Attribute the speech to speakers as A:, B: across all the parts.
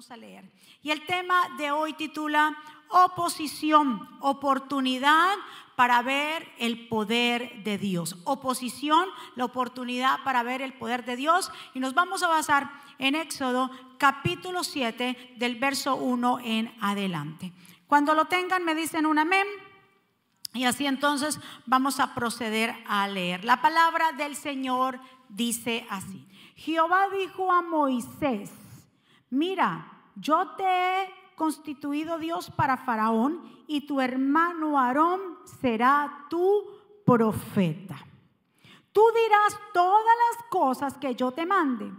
A: vamos a leer. Y el tema de hoy titula Oposición, oportunidad para ver el poder de Dios. Oposición, la oportunidad para ver el poder de Dios. Y nos vamos a basar en Éxodo capítulo 7 del verso 1 en adelante. Cuando lo tengan me dicen un amén. Y así entonces vamos a proceder a leer. La palabra del Señor dice así. Jehová dijo a Moisés, mira, yo te he constituido Dios para Faraón y tu hermano Aarón será tu profeta. Tú dirás todas las cosas que yo te mande.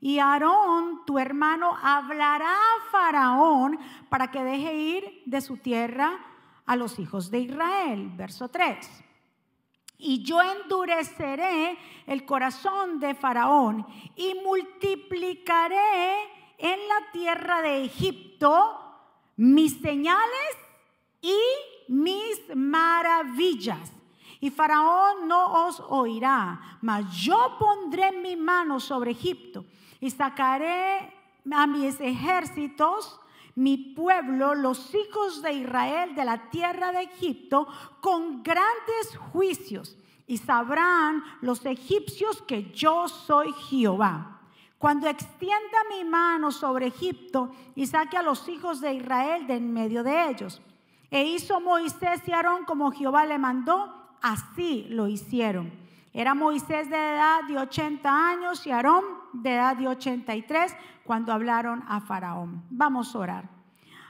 A: Y Aarón, tu hermano, hablará a Faraón para que deje ir de su tierra a los hijos de Israel. Verso 3. Y yo endureceré el corazón de Faraón y multiplicaré en la tierra de Egipto mis señales y mis maravillas. Y Faraón no os oirá, mas yo pondré mi mano sobre Egipto y sacaré a mis ejércitos mi pueblo, los hijos de Israel de la tierra de Egipto, con grandes juicios. Y sabrán los egipcios que yo soy Jehová. Cuando extienda mi mano sobre Egipto y saque a los hijos de Israel de en medio de ellos. E hizo Moisés y Aarón como Jehová le mandó, así lo hicieron. Era Moisés de edad de 80 años y Aarón de edad de 83 cuando hablaron a Faraón. Vamos a orar.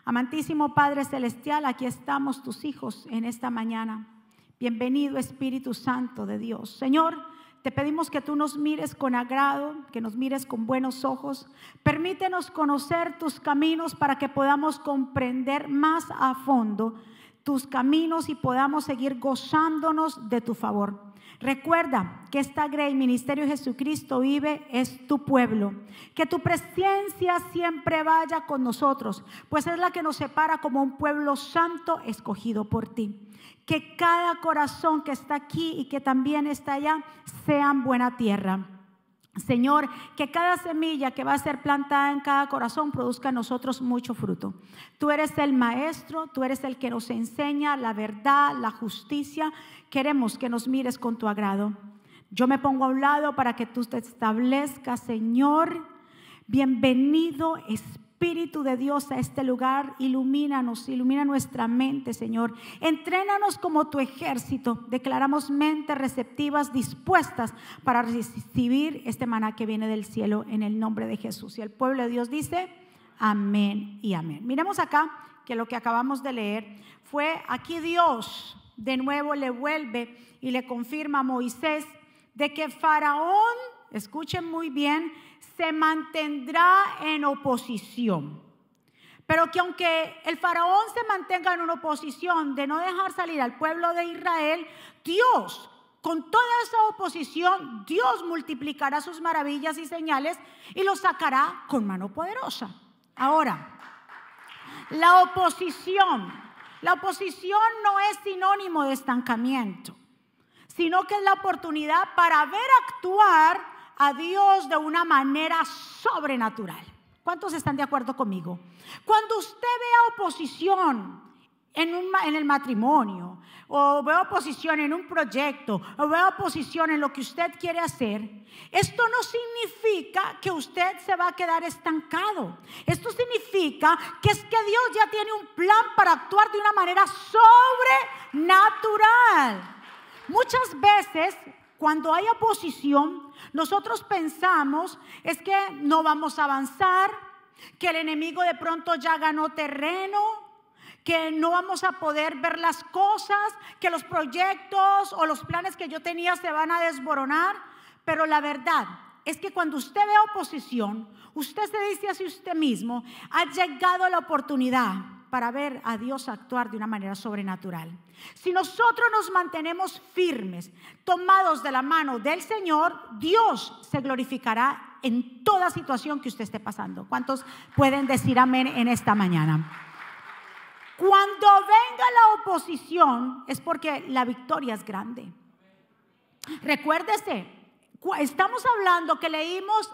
A: Amantísimo Padre Celestial, aquí estamos tus hijos en esta mañana. Bienvenido Espíritu Santo de Dios. Señor, te pedimos que tú nos mires con agrado, que nos mires con buenos ojos. Permítenos conocer tus caminos para que podamos comprender más a fondo tus caminos y podamos seguir gozándonos de tu favor. Recuerda que esta Grey Ministerio Jesucristo vive es tu pueblo. Que tu presencia siempre vaya con nosotros, pues es la que nos separa como un pueblo santo escogido por ti. Que cada corazón que está aquí y que también está allá sean buena tierra Señor, que cada semilla que va a ser plantada en cada corazón produzca en nosotros mucho fruto. Tú eres el maestro, tú eres el que nos enseña la verdad, la justicia. Queremos que nos mires con tu agrado. Yo me pongo a un lado para que tú te establezcas, Señor. Bienvenido Espíritu Espíritu de Dios a este lugar, ilumínanos, ilumina nuestra mente, Señor. Entrénanos como tu ejército. Declaramos mentes receptivas, dispuestas para recibir este maná que viene del cielo en el nombre de Jesús. Y el pueblo de Dios dice, amén y amén. Miremos acá que lo que acabamos de leer fue aquí Dios de nuevo le vuelve y le confirma a Moisés de que Faraón, escuchen muy bien, se mantendrá en oposición. Pero que aunque el faraón se mantenga en una oposición de no dejar salir al pueblo de Israel, Dios, con toda esa oposición, Dios multiplicará sus maravillas y señales y los sacará con mano poderosa. Ahora, la oposición, la oposición no es sinónimo de estancamiento, sino que es la oportunidad para ver actuar a Dios de una manera sobrenatural. ¿Cuántos están de acuerdo conmigo? Cuando usted vea oposición en, en, el matrimonio, o vea oposición en un proyecto, o vea oposición en lo que usted quiere hacer, esto no significa que usted se va a quedar estancado. Esto significa que es que Dios ya tiene un plan para actuar de una manera sobrenatural. Muchas veces cuando hay oposición, nosotros pensamos es que no vamos a avanzar, que el enemigo de pronto ya ganó terreno, que no vamos a poder ver las cosas, que los proyectos o los planes que yo tenía se van a desboronar. Pero la verdad es que cuando usted ve oposición, usted se dice así usted mismo, ha llegado la oportunidad para ver a Dios actuar de una manera sobrenatural. Si nosotros nos mantenemos firmes, tomados de la mano del Señor, Dios se glorificará en toda situación que usted esté pasando. ¿Cuántos pueden decir amén en esta mañana? Cuando venga la oposición es porque la victoria es grande. Recuérdese, estamos hablando que leímos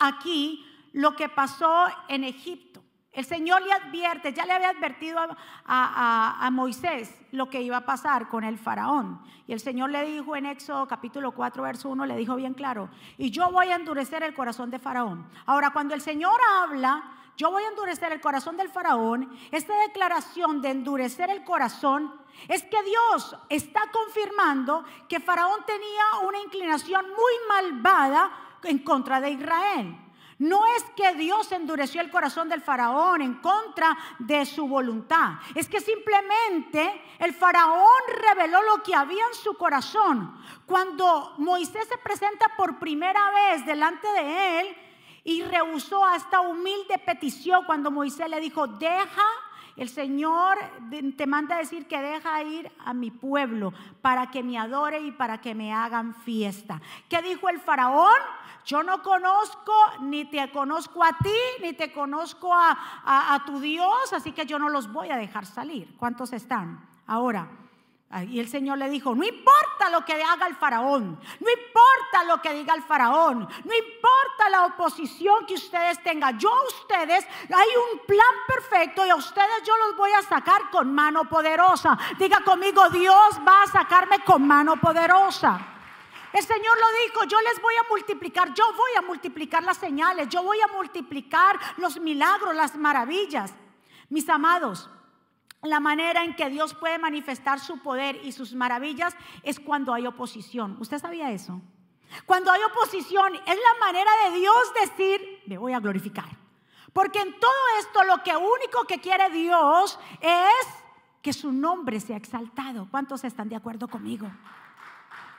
A: aquí lo que pasó en Egipto. El Señor le advierte, ya le había advertido a, Moisés lo que iba a pasar con el faraón. Y el Señor le dijo en Éxodo capítulo 4, verso 1, le dijo bien claro, y yo voy a endurecer el corazón de faraón. Ahora, cuando el Señor habla, yo voy a endurecer el corazón del faraón, esta declaración de endurecer el corazón es que Dios está confirmando que faraón tenía una inclinación muy malvada en contra de Israel. No es que Dios endureció el corazón del faraón en contra de su voluntad. Es que simplemente el faraón reveló lo que había en su corazón. Cuando Moisés se presenta por primera vez delante de él y rehusó esta humilde petición cuando Moisés le dijo, deja el Señor te manda decir que deja ir a mi pueblo para que me adore y para que me hagan fiesta. ¿Qué dijo el faraón? Yo no conozco, ni te conozco a ti, ni te conozco a, a tu Dios, así que yo no los voy a dejar salir. ¿Cuántos están? Ahora, y el Señor le dijo, no importa lo que haga el faraón, no importa lo que diga el faraón, no importa la oposición que ustedes tengan, yo a ustedes hay un plan perfecto y a ustedes yo los voy a sacar con mano poderosa. Diga conmigo, Dios va a sacarme con mano poderosa. El Señor lo dijo, yo les voy a multiplicar, yo voy a multiplicar las señales, yo voy a multiplicar los milagros, las maravillas. Mis amados, la manera en que Dios puede manifestar su poder y sus maravillas es cuando hay oposición. ¿Usted sabía eso? Cuando hay oposición es la manera de Dios decir, me voy a glorificar. Porque en todo esto lo que único que quiere Dios es que su nombre sea exaltado. ¿Cuántos están de acuerdo conmigo?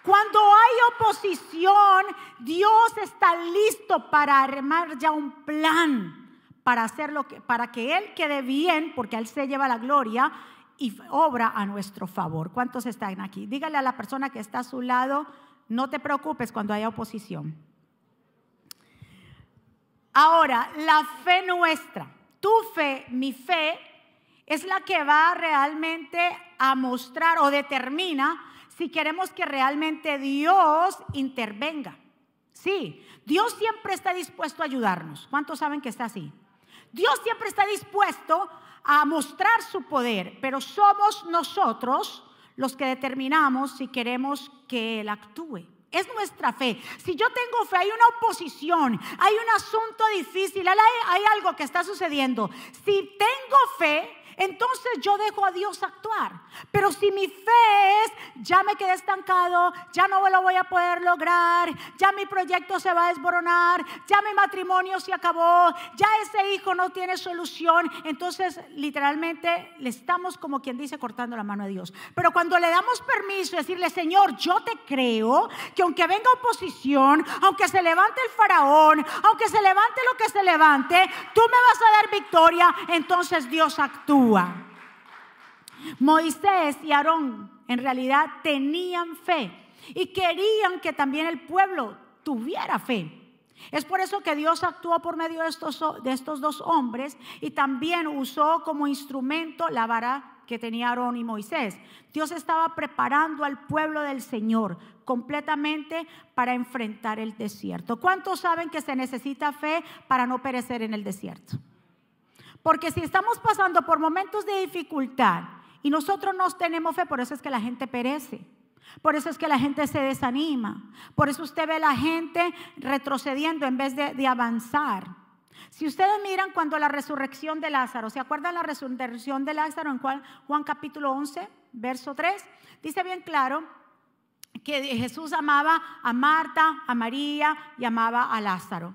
A: Cuando hay oposición, Dios está listo para armar ya un plan para, hacer lo que, para que Él quede bien, porque Él se lleva la gloria y obra a nuestro favor. ¿Cuántos están aquí? Dígale a la persona que está a su lado, no te preocupes cuando haya oposición. Ahora, la fe nuestra, tu fe, mi fe, es la que va realmente a mostrar o determina si queremos que realmente Dios intervenga. Sí, Dios siempre está dispuesto a ayudarnos. ¿Cuántos saben que está así? Dios siempre está dispuesto a mostrar su poder, pero somos nosotros los que determinamos si queremos que Él actúe. Es nuestra fe. Si yo tengo fe, hay una oposición, hay un asunto difícil, hay, algo que está sucediendo. Si tengo fe, entonces yo dejo a Dios actuar. Pero si mi fe es, ya me quedé estancado, ya no lo voy a poder lograr, ya mi proyecto se va a desboronar, ya mi matrimonio se acabó, ya ese hijo no tiene solución, entonces literalmente le estamos como quien dice cortando la mano a Dios. Pero cuando le damos permiso, decirle, Señor, yo te creo que aunque venga oposición, aunque se levante el faraón, aunque se levante lo que se levante, tú me vas a dar victoria, entonces Dios actúa. Moisés y Aarón en realidad tenían fe y querían que también el pueblo tuviera fe. Es por eso que Dios actuó por medio de estos, dos hombres y también usó como instrumento la vara que tenía Aarón y Moisés. Dios estaba preparando al pueblo del Señor completamente para enfrentar el desierto. ¿Cuántos saben que se necesita fe para no perecer en el desierto? Porque si estamos pasando por momentos de dificultad y nosotros no tenemos fe, por eso es que la gente perece. Por eso es que la gente se desanima. Por eso usted ve a la gente retrocediendo en vez de, avanzar. Si ustedes miran cuando la resurrección de Lázaro, ¿se acuerdan la resurrección de Lázaro en Juan, Juan capítulo 11, verso 3? Dice bien claro que Jesús amaba a Marta, a María y amaba a Lázaro.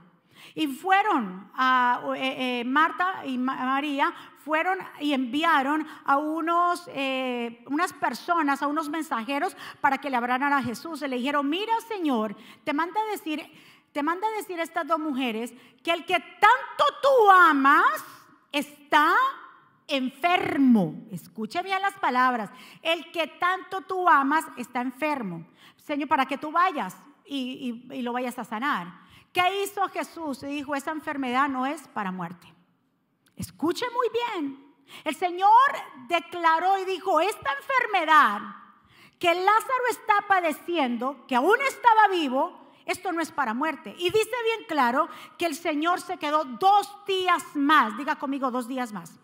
A: Y fueron a eh, eh, Marta y María fueron y enviaron a unos, eh, unas personas, a unos mensajeros para que le hablaran a Jesús. Y le dijeron, mira Señor, te manda a decir, te manda a decir estas dos mujeres que el que tanto tú amas está enfermo. Escuche bien las palabras. El que tanto tú amas está enfermo. Señor, para que tú vayas y lo vayas a sanar. ¿Qué hizo Jesús? Dijo, esa enfermedad no es para muerte. Escuche muy bien. El Señor declaró y dijo, esta enfermedad que Lázaro está padeciendo, que aún estaba vivo, esto no es para muerte. Y dice bien claro que el Señor se quedó dos días más, diga conmigo dos días más.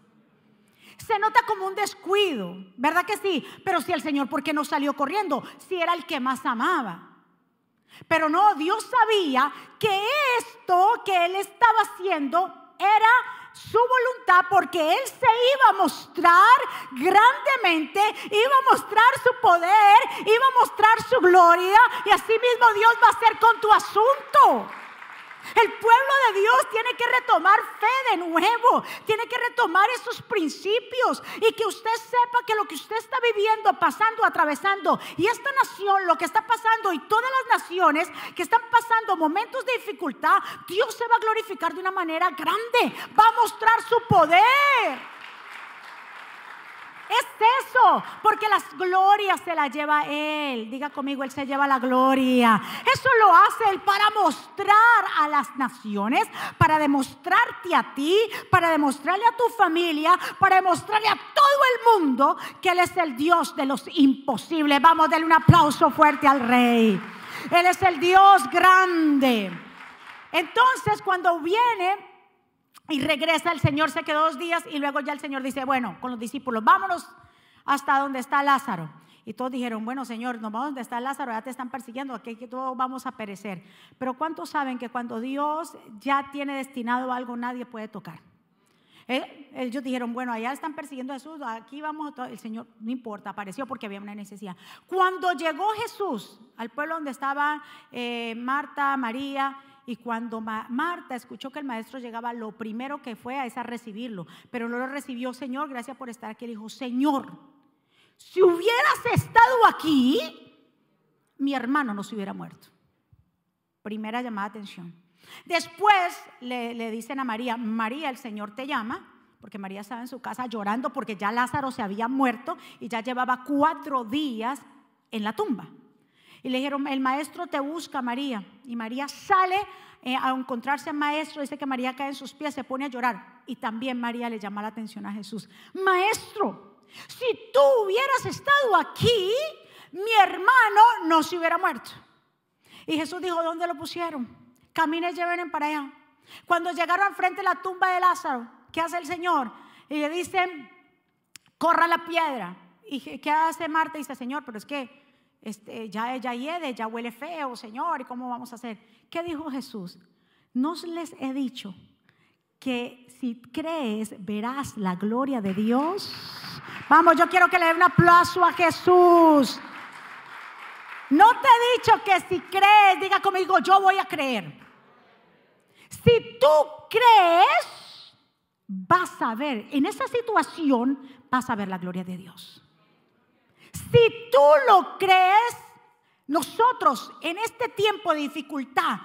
A: Se nota como un descuido, ¿verdad que sí? Pero si el Señor, ¿por qué no salió corriendo? Si era el que más amaba. Pero no, Dios sabía que esto que él estaba haciendo era su voluntad porque Él se iba a mostrar grandemente, iba a mostrar su poder, iba a mostrar su gloria y así mismo Dios va a hacer con tu asunto. El pueblo de Dios tiene que retomar fe de nuevo, tiene que retomar esos principios y que usted sepa que lo que usted está viviendo, pasando, atravesando y esta nación, lo que está pasando y todas las naciones que están pasando momentos de dificultad, Dios se va a glorificar de una manera grande, va a mostrar su poder. Es eso, porque las glorias se las lleva Él. Diga conmigo, Él se lleva la gloria. Eso lo hace Él para mostrar a las naciones, para demostrarte a ti, para demostrarle a tu familia, para demostrarle a todo el mundo que Él es el Dios de los imposibles. Vamos, darle un aplauso fuerte al Rey. Él es el Dios grande. Entonces, cuando viene y regresa el Señor, se quedó dos días y luego ya el Señor dice, bueno, con los discípulos, vámonos hasta donde está Lázaro. Y todos dijeron, bueno Señor, nos vamos donde está Lázaro, ya te están persiguiendo, aquí todos vamos a perecer. Pero ¿cuántos saben que cuando Dios ya tiene destinado algo, nadie puede tocar? Eh, ellos dijeron, bueno, allá están persiguiendo a Jesús, aquí vamos, el Señor, no importa, apareció porque había una necesidad. Cuando llegó Jesús al pueblo donde estaba eh, Marta, María, y cuando Marta escuchó que el maestro llegaba, lo primero que fue a es recibirlo. Pero no lo recibió, Señor, gracias por estar aquí. Le dijo, Señor, si hubieras estado aquí, mi hermano no se hubiera muerto. Primera llamada de atención. Después le, le dicen a María, María, el Señor te llama porque María estaba en su casa llorando porque ya Lázaro se había muerto y ya llevaba cuatro días en la tumba. Y le dijeron, el maestro te busca, María. Y María sale eh, a encontrarse al maestro, dice que María cae en sus pies, se pone a llorar. Y también María le llama la atención a Jesús. Maestro, si tú hubieras estado aquí, mi hermano no se hubiera muerto. Y Jesús dijo, ¿dónde lo pusieron? Caminen, lleven para allá. Cuando llegaron al frente de la tumba de Lázaro, ¿qué hace el Señor? Y le dicen, corra la piedra. ¿Y qué hace Marta? Dice, Señor, pero es que este, ya, ya hiede, ya huele feo, Señor, ¿y cómo vamos a hacer? ¿Qué dijo Jesús? No les he dicho que si crees verás la gloria de Dios. Vamos, yo quiero que le den un aplauso a Jesús. No te he dicho que si crees, diga conmigo, yo voy a creer. Si tú crees, vas a ver, en esa situación vas a ver la gloria de Dios. Si tú lo crees, nosotros en este tiempo de dificultad,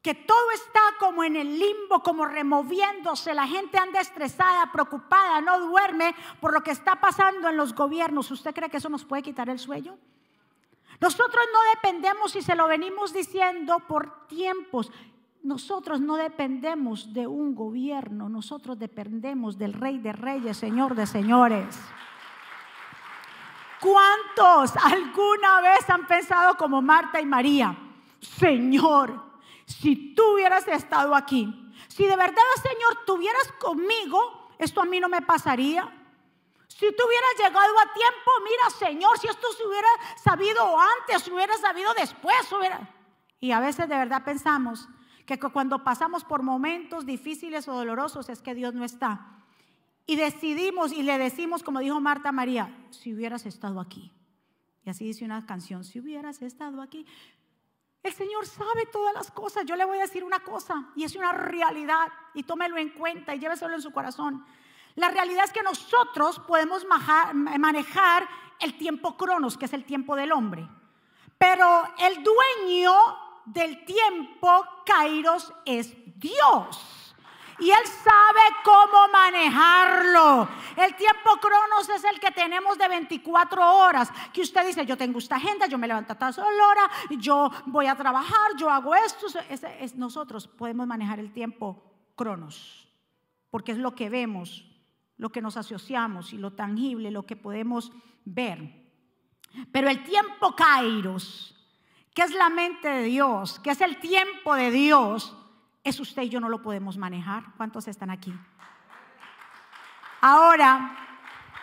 A: que todo está como en el limbo, como removiéndose, la gente anda estresada, preocupada, no duerme por lo que está pasando en los gobiernos, ¿usted cree que eso nos puede quitar el sueño? Nosotros no dependemos, y se lo venimos diciendo por tiempos, nosotros no dependemos de un gobierno, nosotros dependemos del Rey de Reyes, Señor de Señores. ¿Cuántos alguna vez han pensado como Marta y María? Señor, si tú hubieras estado aquí, si de verdad, Señor, tuvieras conmigo, esto a mí no me pasaría. Si tú hubieras llegado a tiempo, mira, Señor, si esto se hubiera sabido antes, se hubiera sabido después, hubiera... Y a veces de verdad pensamos que cuando pasamos por momentos difíciles o dolorosos es que Dios no está. Y decidimos y le decimos, como dijo Marta María, si hubieras estado aquí. Y así dice una canción, si hubieras estado aquí. El Señor sabe todas las cosas. Yo le voy a decir una cosa y es una realidad y tómelo en cuenta y lléveselo en su corazón. La realidad es que nosotros podemos manejar el tiempo cronos, que es el tiempo del hombre. Pero el dueño del tiempo, Kairos, es Dios. Y Él sabe cómo manejarlo. El tiempo cronos es el que tenemos de 24 horas. Que usted dice, yo tengo esta agenda, yo me levanto a tal hora, yo voy a trabajar, yo hago esto. Es, nosotros podemos manejar el tiempo cronos. Porque es lo que vemos, lo que nos asociamos y lo tangible, lo que podemos ver. Pero el tiempo kairos, que es la mente de Dios, que es el tiempo de Dios, es usted y yo no lo podemos manejar. ¿Cuántos están aquí? Ahora,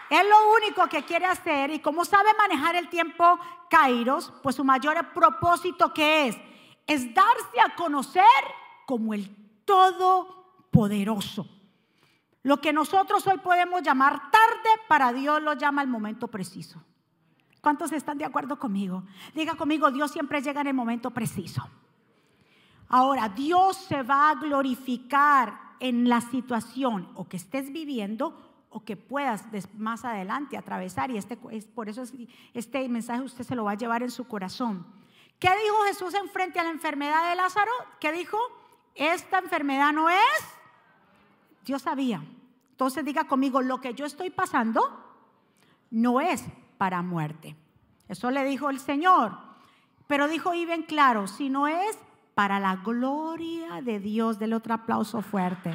A: es lo único que quiere hacer y como sabe manejar el tiempo Kairos, pues su mayor propósito que es es darse a conocer como el todopoderoso. Lo que nosotros hoy podemos llamar tarde, para Dios lo llama el momento preciso. ¿Cuántos están de acuerdo conmigo? Diga conmigo, Dios siempre llega en el momento preciso. Ahora, Dios se va a glorificar en la situación o que estés viviendo o que puedas más adelante atravesar. Y este, es, por eso este mensaje usted se lo va a llevar en su corazón. ¿Qué dijo Jesús en frente a la enfermedad de Lázaro? ¿Qué dijo? Esta enfermedad no es. Dios sabía. Entonces diga conmigo, lo que yo estoy pasando no es para muerte. Eso le dijo el Señor. Pero dijo y bien claro, si no es para la gloria de Dios, del otro aplauso fuerte.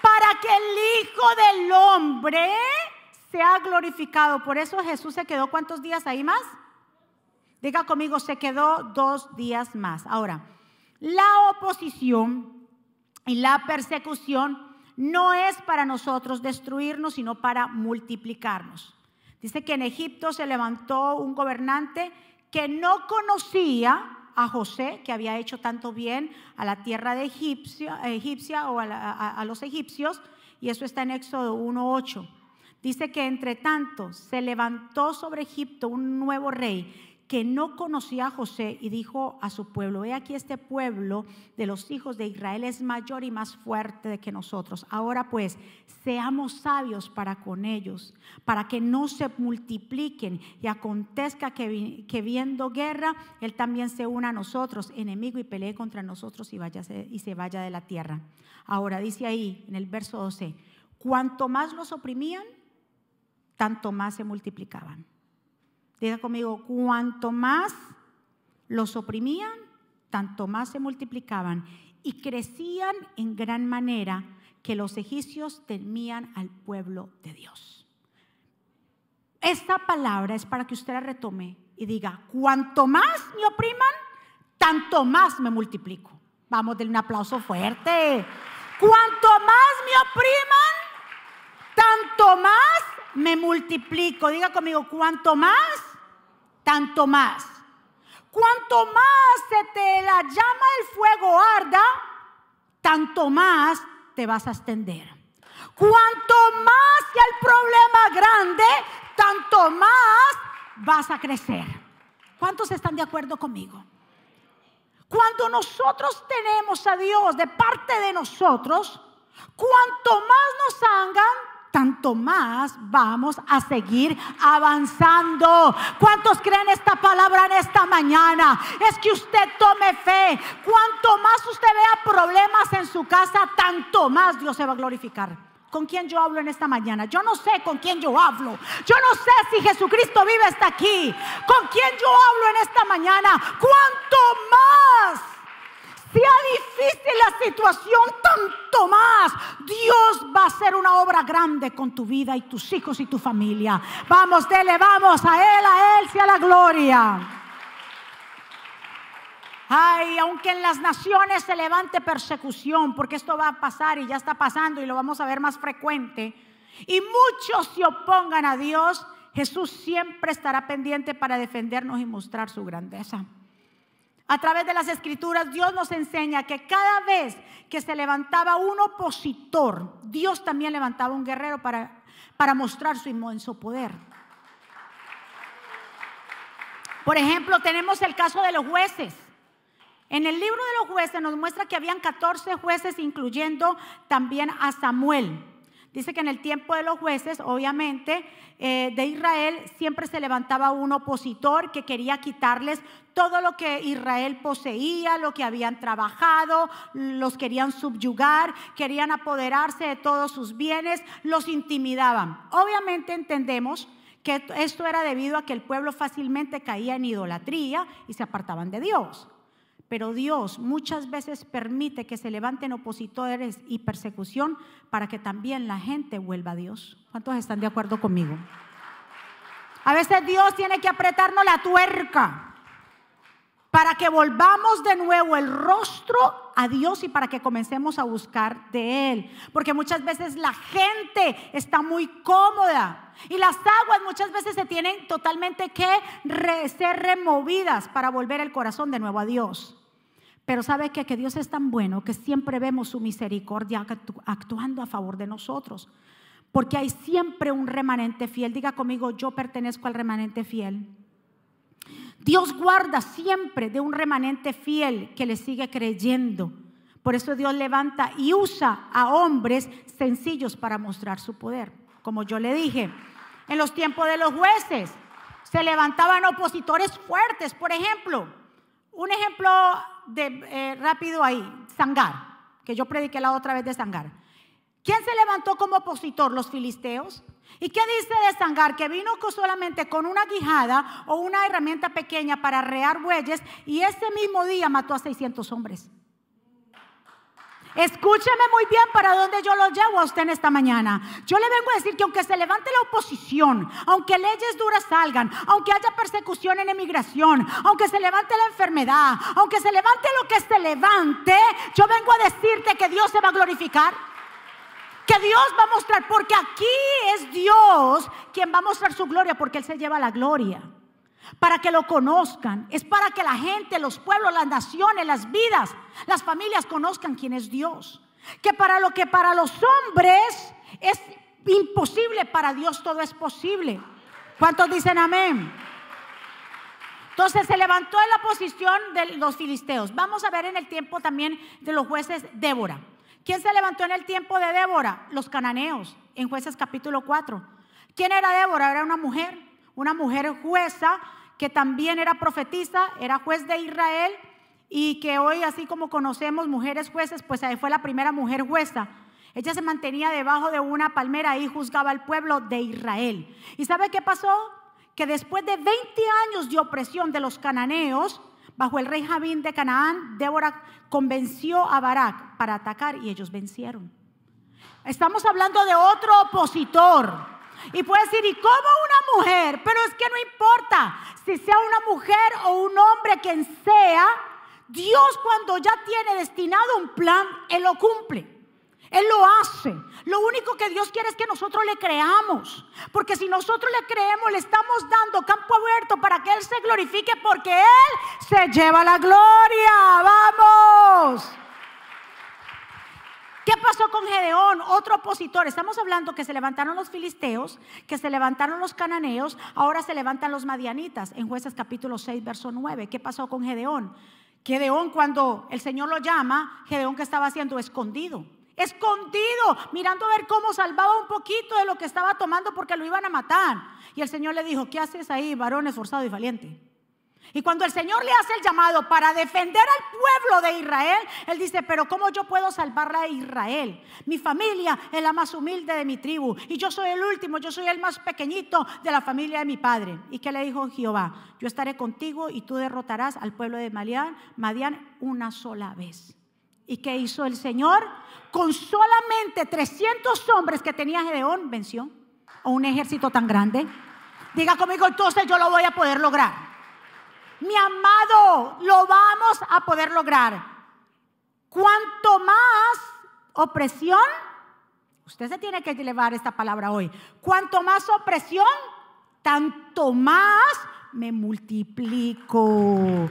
A: Para que el Hijo del Hombre sea glorificado. Por eso Jesús se quedó cuántos días ahí más? Diga conmigo, se quedó dos días más. Ahora, la oposición y la persecución no es para nosotros destruirnos, sino para multiplicarnos. Dice que en Egipto se levantó un gobernante que no conocía a José, que había hecho tanto bien a la tierra de Egipcia, o a, los egipcios, y eso está en Éxodo 1.8. Dice que entre tanto se levantó sobre Egipto un nuevo rey que no conocía a José y dijo a su pueblo, he aquí este pueblo de los hijos de Israel es mayor y más fuerte que nosotros. Ahora pues, seamos sabios para con ellos, para que no se multipliquen y acontezca que, que viendo guerra, él también se una a nosotros, enemigo, y pelee contra nosotros y, vaya, y se vaya de la tierra. Ahora dice ahí en el verso 12, cuanto más los oprimían, tanto más se multiplicaban. Diga conmigo, cuanto más los oprimían, tanto más se multiplicaban y crecían en gran manera que los egipcios temían al pueblo de Dios. Esta palabra es para que usted la retome y diga, cuanto más me opriman, tanto más me multiplico. Vamos, denle un aplauso fuerte. Cuanto más me opriman, tanto más me multiplico. Diga conmigo, cuanto más tanto más. Cuanto más se te la llama el fuego arda, tanto más te vas a extender. Cuanto más que el problema grande, tanto más vas a crecer. ¿Cuántos están de acuerdo conmigo? Cuando nosotros tenemos a Dios de parte de nosotros, cuanto más nos hagan, tanto más vamos a seguir avanzando. ¿Cuántos creen esta palabra en esta mañana? Es que usted tome fe. Cuanto más usted vea problemas en su casa, tanto más Dios se va a glorificar. ¿Con quién yo hablo en esta mañana? Yo no sé con quién yo hablo. Yo no sé si Jesucristo vive hasta aquí. ¿Con quién yo hablo en esta mañana? ¿Cuánto más? Sea difícil la situación, tanto más Dios va a hacer una obra grande con tu vida y tus hijos y tu familia. Vamos, dele, vamos a Él, a Él sea la gloria. Ay, aunque en las naciones se levante persecución, porque esto va a pasar y ya está pasando y lo vamos a ver más frecuente, y muchos se opongan a Dios, Jesús siempre estará pendiente para defendernos y mostrar su grandeza. A través de las escrituras Dios nos enseña que cada vez que se levantaba un opositor, Dios también levantaba un guerrero para, para mostrar su inmenso poder. Por ejemplo, tenemos el caso de los jueces. En el libro de los jueces nos muestra que habían 14 jueces, incluyendo también a Samuel. Dice que en el tiempo de los jueces, obviamente, eh, de Israel siempre se levantaba un opositor que quería quitarles todo lo que Israel poseía, lo que habían trabajado, los querían subyugar, querían apoderarse de todos sus bienes, los intimidaban. Obviamente entendemos que esto era debido a que el pueblo fácilmente caía en idolatría y se apartaban de Dios. Pero Dios muchas veces permite que se levanten opositores y persecución para que también la gente vuelva a Dios. ¿Cuántos están de acuerdo conmigo? A veces Dios tiene que apretarnos la tuerca para que volvamos de nuevo el rostro a Dios y para que comencemos a buscar de Él. Porque muchas veces la gente está muy cómoda y las aguas muchas veces se tienen totalmente que ser removidas para volver el corazón de nuevo a Dios. Pero sabe que, que Dios es tan bueno que siempre vemos su misericordia actuando a favor de nosotros. Porque hay siempre un remanente fiel. Diga conmigo, yo pertenezco al remanente fiel. Dios guarda siempre de un remanente fiel que le sigue creyendo. Por eso Dios levanta y usa a hombres sencillos para mostrar su poder. Como yo le dije, en los tiempos de los jueces se levantaban opositores fuertes. Por ejemplo, un ejemplo de, eh, rápido ahí, Sangar, que yo prediqué la otra vez de Sangar. ¿Quién se levantó como opositor? Los filisteos. ¿Y qué dice de Sangar? Que vino solamente con una guijada o una herramienta pequeña para arrear bueyes y ese mismo día mató a 600 hombres. Escúcheme muy bien para dónde yo lo llevo a usted en esta mañana. Yo le vengo a decir que aunque se levante la oposición, aunque leyes duras salgan, aunque haya persecución en emigración, aunque se levante la enfermedad, aunque se levante lo que se levante, yo vengo a decirte que Dios se va a glorificar que Dios va a mostrar, porque aquí es Dios quien va a mostrar su gloria, porque Él se lleva la gloria. Para que lo conozcan, es para que la gente, los pueblos, las naciones, las vidas, las familias conozcan quién es Dios. Que para lo que para los hombres es imposible, para Dios todo es posible. ¿Cuántos dicen amén? Entonces se levantó en la posición de los filisteos. Vamos a ver en el tiempo también de los jueces Débora. ¿Quién se levantó en el tiempo de Débora? Los cananeos, en jueces capítulo 4. ¿Quién era Débora? Era una mujer, una mujer jueza que también era profetisa, era juez de Israel y que hoy, así como conocemos mujeres jueces, pues ahí fue la primera mujer jueza. Ella se mantenía debajo de una palmera y juzgaba al pueblo de Israel. ¿Y sabe qué pasó? Que después de 20 años de opresión de los cananeos, bajo el rey Javín de Canaán, Débora convenció a Barak para atacar y ellos vencieron. Estamos hablando de otro opositor. Y puede decir, ¿y cómo una mujer? Pero es que no importa si sea una mujer o un hombre quien sea, Dios cuando ya tiene destinado un plan, Él lo cumple. Él lo hace. Lo único que Dios quiere es que nosotros le creamos. Porque si nosotros le creemos, le estamos dando campo abierto para que Él se glorifique porque Él se lleva la gloria. Vamos. ¿Qué pasó con Gedeón? Otro opositor. Estamos hablando que se levantaron los filisteos, que se levantaron los cananeos, ahora se levantan los madianitas. En jueces capítulo 6, verso 9. ¿Qué pasó con Gedeón? Gedeón cuando el Señor lo llama, Gedeón que estaba haciendo escondido escondido, mirando a ver cómo salvaba un poquito de lo que estaba tomando porque lo iban a matar. Y el Señor le dijo, ¿qué haces ahí, varón esforzado y valiente? Y cuando el Señor le hace el llamado para defender al pueblo de Israel, Él dice, pero ¿cómo yo puedo salvar a Israel? Mi familia es la más humilde de mi tribu y yo soy el último, yo soy el más pequeñito de la familia de mi padre. ¿Y qué le dijo Jehová? Yo estaré contigo y tú derrotarás al pueblo de Madián, Madián una sola vez. ¿Y qué hizo el Señor? Con solamente 300 hombres que tenía Gedeón, venció. O un ejército tan grande. Diga conmigo, entonces yo lo voy a poder lograr. Mi amado, lo vamos a poder lograr. Cuanto más opresión, usted se tiene que llevar esta palabra hoy. Cuanto más opresión, tanto más me multiplico.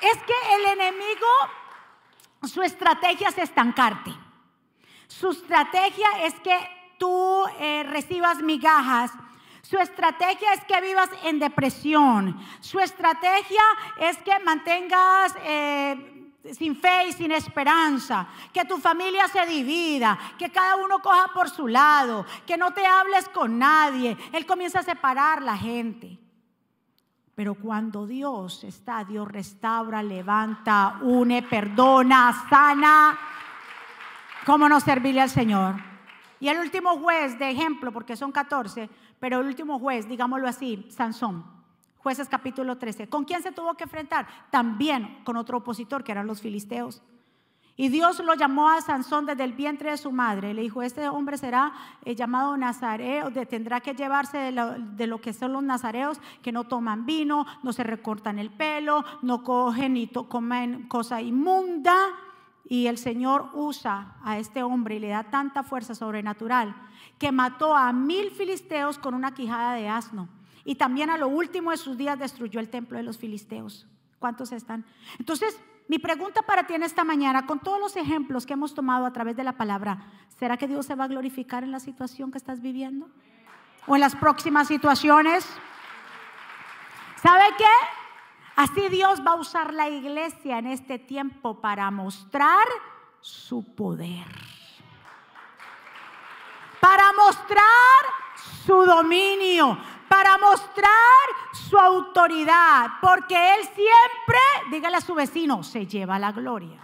A: Es que el enemigo su estrategia es estancarte. Su estrategia es que tú eh, recibas migajas. Su estrategia es que vivas en depresión. Su estrategia es que mantengas eh, sin fe y sin esperanza. Que tu familia se divida. Que cada uno coja por su lado. Que no te hables con nadie. Él comienza a separar la gente. Pero cuando Dios está, Dios restaura, levanta, une, perdona, sana. ¿Cómo no servirle al Señor? Y el último juez, de ejemplo, porque son 14, pero el último juez, digámoslo así, Sansón. Jueces capítulo 13. ¿Con quién se tuvo que enfrentar? También con otro opositor, que eran los filisteos. Y Dios lo llamó a Sansón desde el vientre de su madre. Le dijo, este hombre será eh, llamado nazareo, tendrá que llevarse de lo, que son los nazareos, que no toman vino, no se recortan el pelo, no cogen ni comen cosa inmunda. Y el Señor usa a este hombre y le da tanta fuerza sobrenatural que mató a mil filisteos con una quijada de asno. Y también a lo último de sus días destruyó el templo de los filisteos. ¿Cuántos están? Entonces, mi pregunta para ti en esta mañana, con todos los ejemplos que hemos tomado a través de la palabra, ¿será que Dios se va a glorificar en la situación que estás viviendo? ¿O en las próximas situaciones? ¿Sabe qué? Así Dios va a usar la iglesia en este tiempo para mostrar su poder. Para mostrar su dominio, para mostrar su autoridad, porque Él siempre, dígale a su vecino, se lleva la gloria.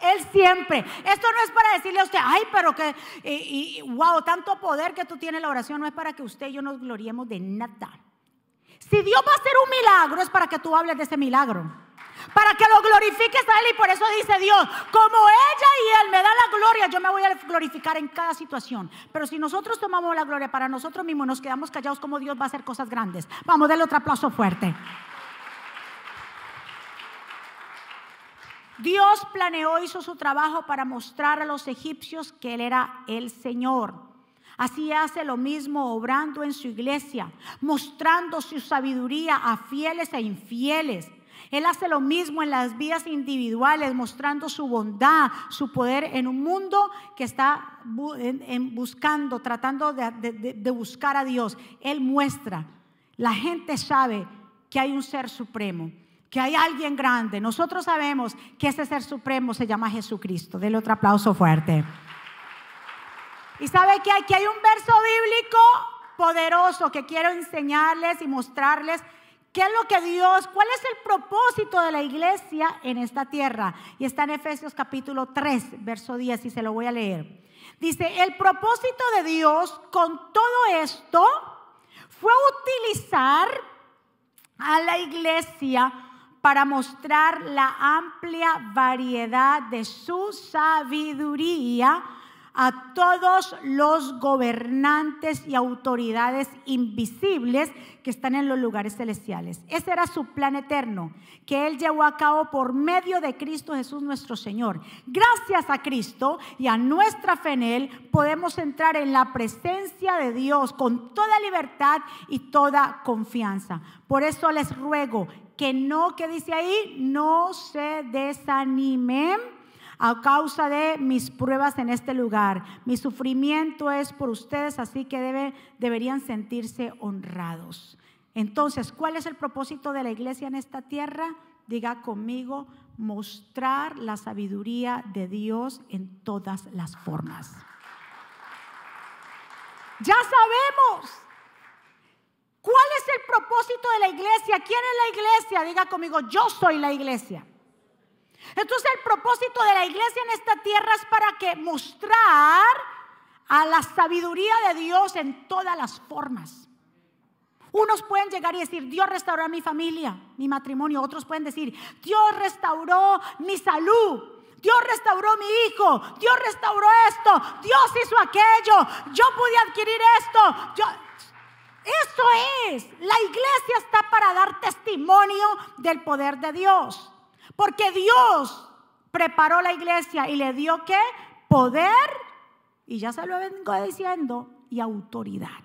A: Él siempre. Esto no es para decirle a usted, ay, pero que, y, wow, tanto poder que tú tienes la oración, no es para que usted y yo nos gloriemos de nada. Si Dios va a hacer un milagro, es para que tú hables de ese milagro para que lo glorifiques a Él. Y por eso dice Dios, como ella y Él me dan la gloria, yo me voy a glorificar en cada situación. Pero si nosotros tomamos la gloria para nosotros mismos, nos quedamos callados como Dios va a hacer cosas grandes. Vamos, denle otro aplauso fuerte. Dios planeó, hizo su trabajo para mostrar a los egipcios que Él era el Señor. Así hace lo mismo obrando en su iglesia, mostrando su sabiduría a fieles e infieles él hace lo mismo en las vidas individuales, mostrando su bondad, su poder en un mundo que está buscando, tratando de, buscar a Dios. Él muestra. La gente sabe que hay un ser supremo, que hay alguien grande. Nosotros sabemos que ese ser supremo se llama Jesucristo. Denle otro aplauso fuerte. Y sabe que aquí hay un verso bíblico poderoso que quiero enseñarles y mostrarles ¿Qué es lo que Dios, cuál es el propósito de la iglesia en esta tierra? Y está en Efesios capítulo 3, verso 10, y se lo voy a leer. Dice, el propósito de Dios con todo esto fue utilizar a la iglesia para mostrar la amplia variedad de su sabiduría a todos los gobernantes y autoridades invisibles que están en los lugares celestiales. Ese era su plan eterno, que Él llevó a cabo por medio de Cristo Jesús nuestro Señor. Gracias a Cristo y a nuestra fe en Él, podemos entrar en la presencia de Dios con toda libertad y toda confianza. Por eso les ruego que no, que dice ahí, no se desanimen a causa de mis pruebas en este lugar. Mi sufrimiento es por ustedes, así que debe, deberían sentirse honrados. Entonces, ¿cuál es el propósito de la iglesia en esta tierra? Diga conmigo, mostrar la sabiduría de Dios en todas las formas. Ya sabemos. ¿Cuál es el propósito de la iglesia? ¿Quién es la iglesia? Diga conmigo, yo soy la iglesia. Entonces el propósito de la iglesia en esta tierra es para que mostrar a la sabiduría de Dios en todas las formas. Unos pueden llegar y decir, Dios restauró mi familia, mi matrimonio. Otros pueden decir, Dios restauró mi salud. Dios restauró mi hijo. Dios restauró esto. Dios hizo aquello. Yo pude adquirir esto. Yo... Eso es. La iglesia está para dar testimonio del poder de Dios. Porque Dios preparó la iglesia y le dio qué? Poder, y ya se lo vengo diciendo, y autoridad.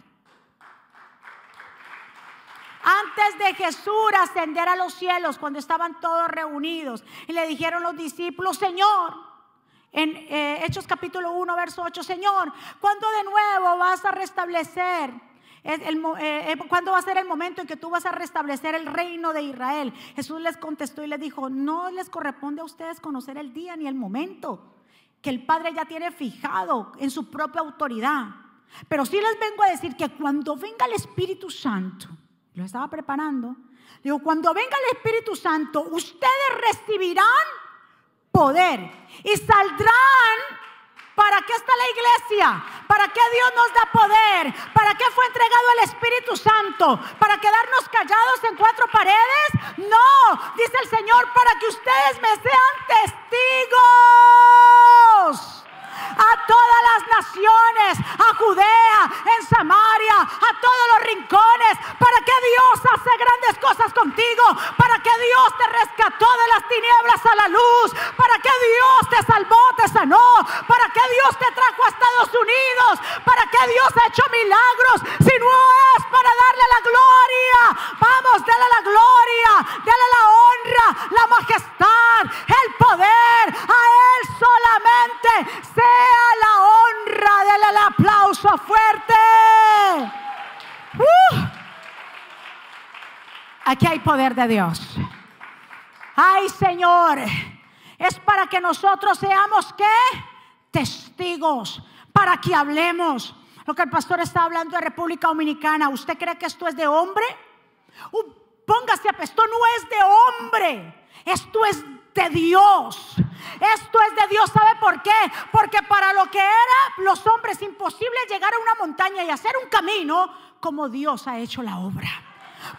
A: Antes de Jesús ascender a los cielos, cuando estaban todos reunidos, y le dijeron los discípulos, Señor, en eh, Hechos capítulo 1, verso 8, Señor, ¿cuándo de nuevo vas a restablecer eh, eh, ¿Cuándo va a ser el momento en que tú vas a restablecer el reino de Israel? Jesús les contestó y les dijo, no les corresponde a ustedes conocer el día ni el momento que el Padre ya tiene fijado en su propia autoridad. Pero sí les vengo a decir que cuando venga el Espíritu Santo, lo estaba preparando, digo, cuando venga el Espíritu Santo, ustedes recibirán poder y saldrán ¿Para qué está la iglesia? ¿Para qué Dios nos da poder? ¿Para qué fue entregado el Espíritu Santo? ¿Para quedarnos callados en cuatro paredes? No, dice el Señor, para que ustedes me sean testigos a todas las naciones, a Judea, en Samaria, a todos los rincones, para que Dios hace grandes cosas contigo, para que Dios te rescató de las tinieblas a la luz, para que Dios te salvó, te sanó, para que Dios te trajo a Estados Unidos, para que Dios ha hecho milagros, si no es para darle la gloria, vamos, dale la gloria, dale la honra, la majestad, el poder, a Él solamente sea la honra, dale el aplauso fuerte. Uh. Aquí hay poder de Dios. Ay Señor, es para que nosotros seamos que testigos, para que hablemos. Lo que el pastor está hablando de República Dominicana, ¿usted cree que esto es de hombre? Uh, póngase a esto no es de hombre, esto es de Dios. Esto es de Dios, ¿sabe por qué? Porque para lo que era los hombres imposible llegar a una montaña y hacer un camino, como Dios ha hecho la obra.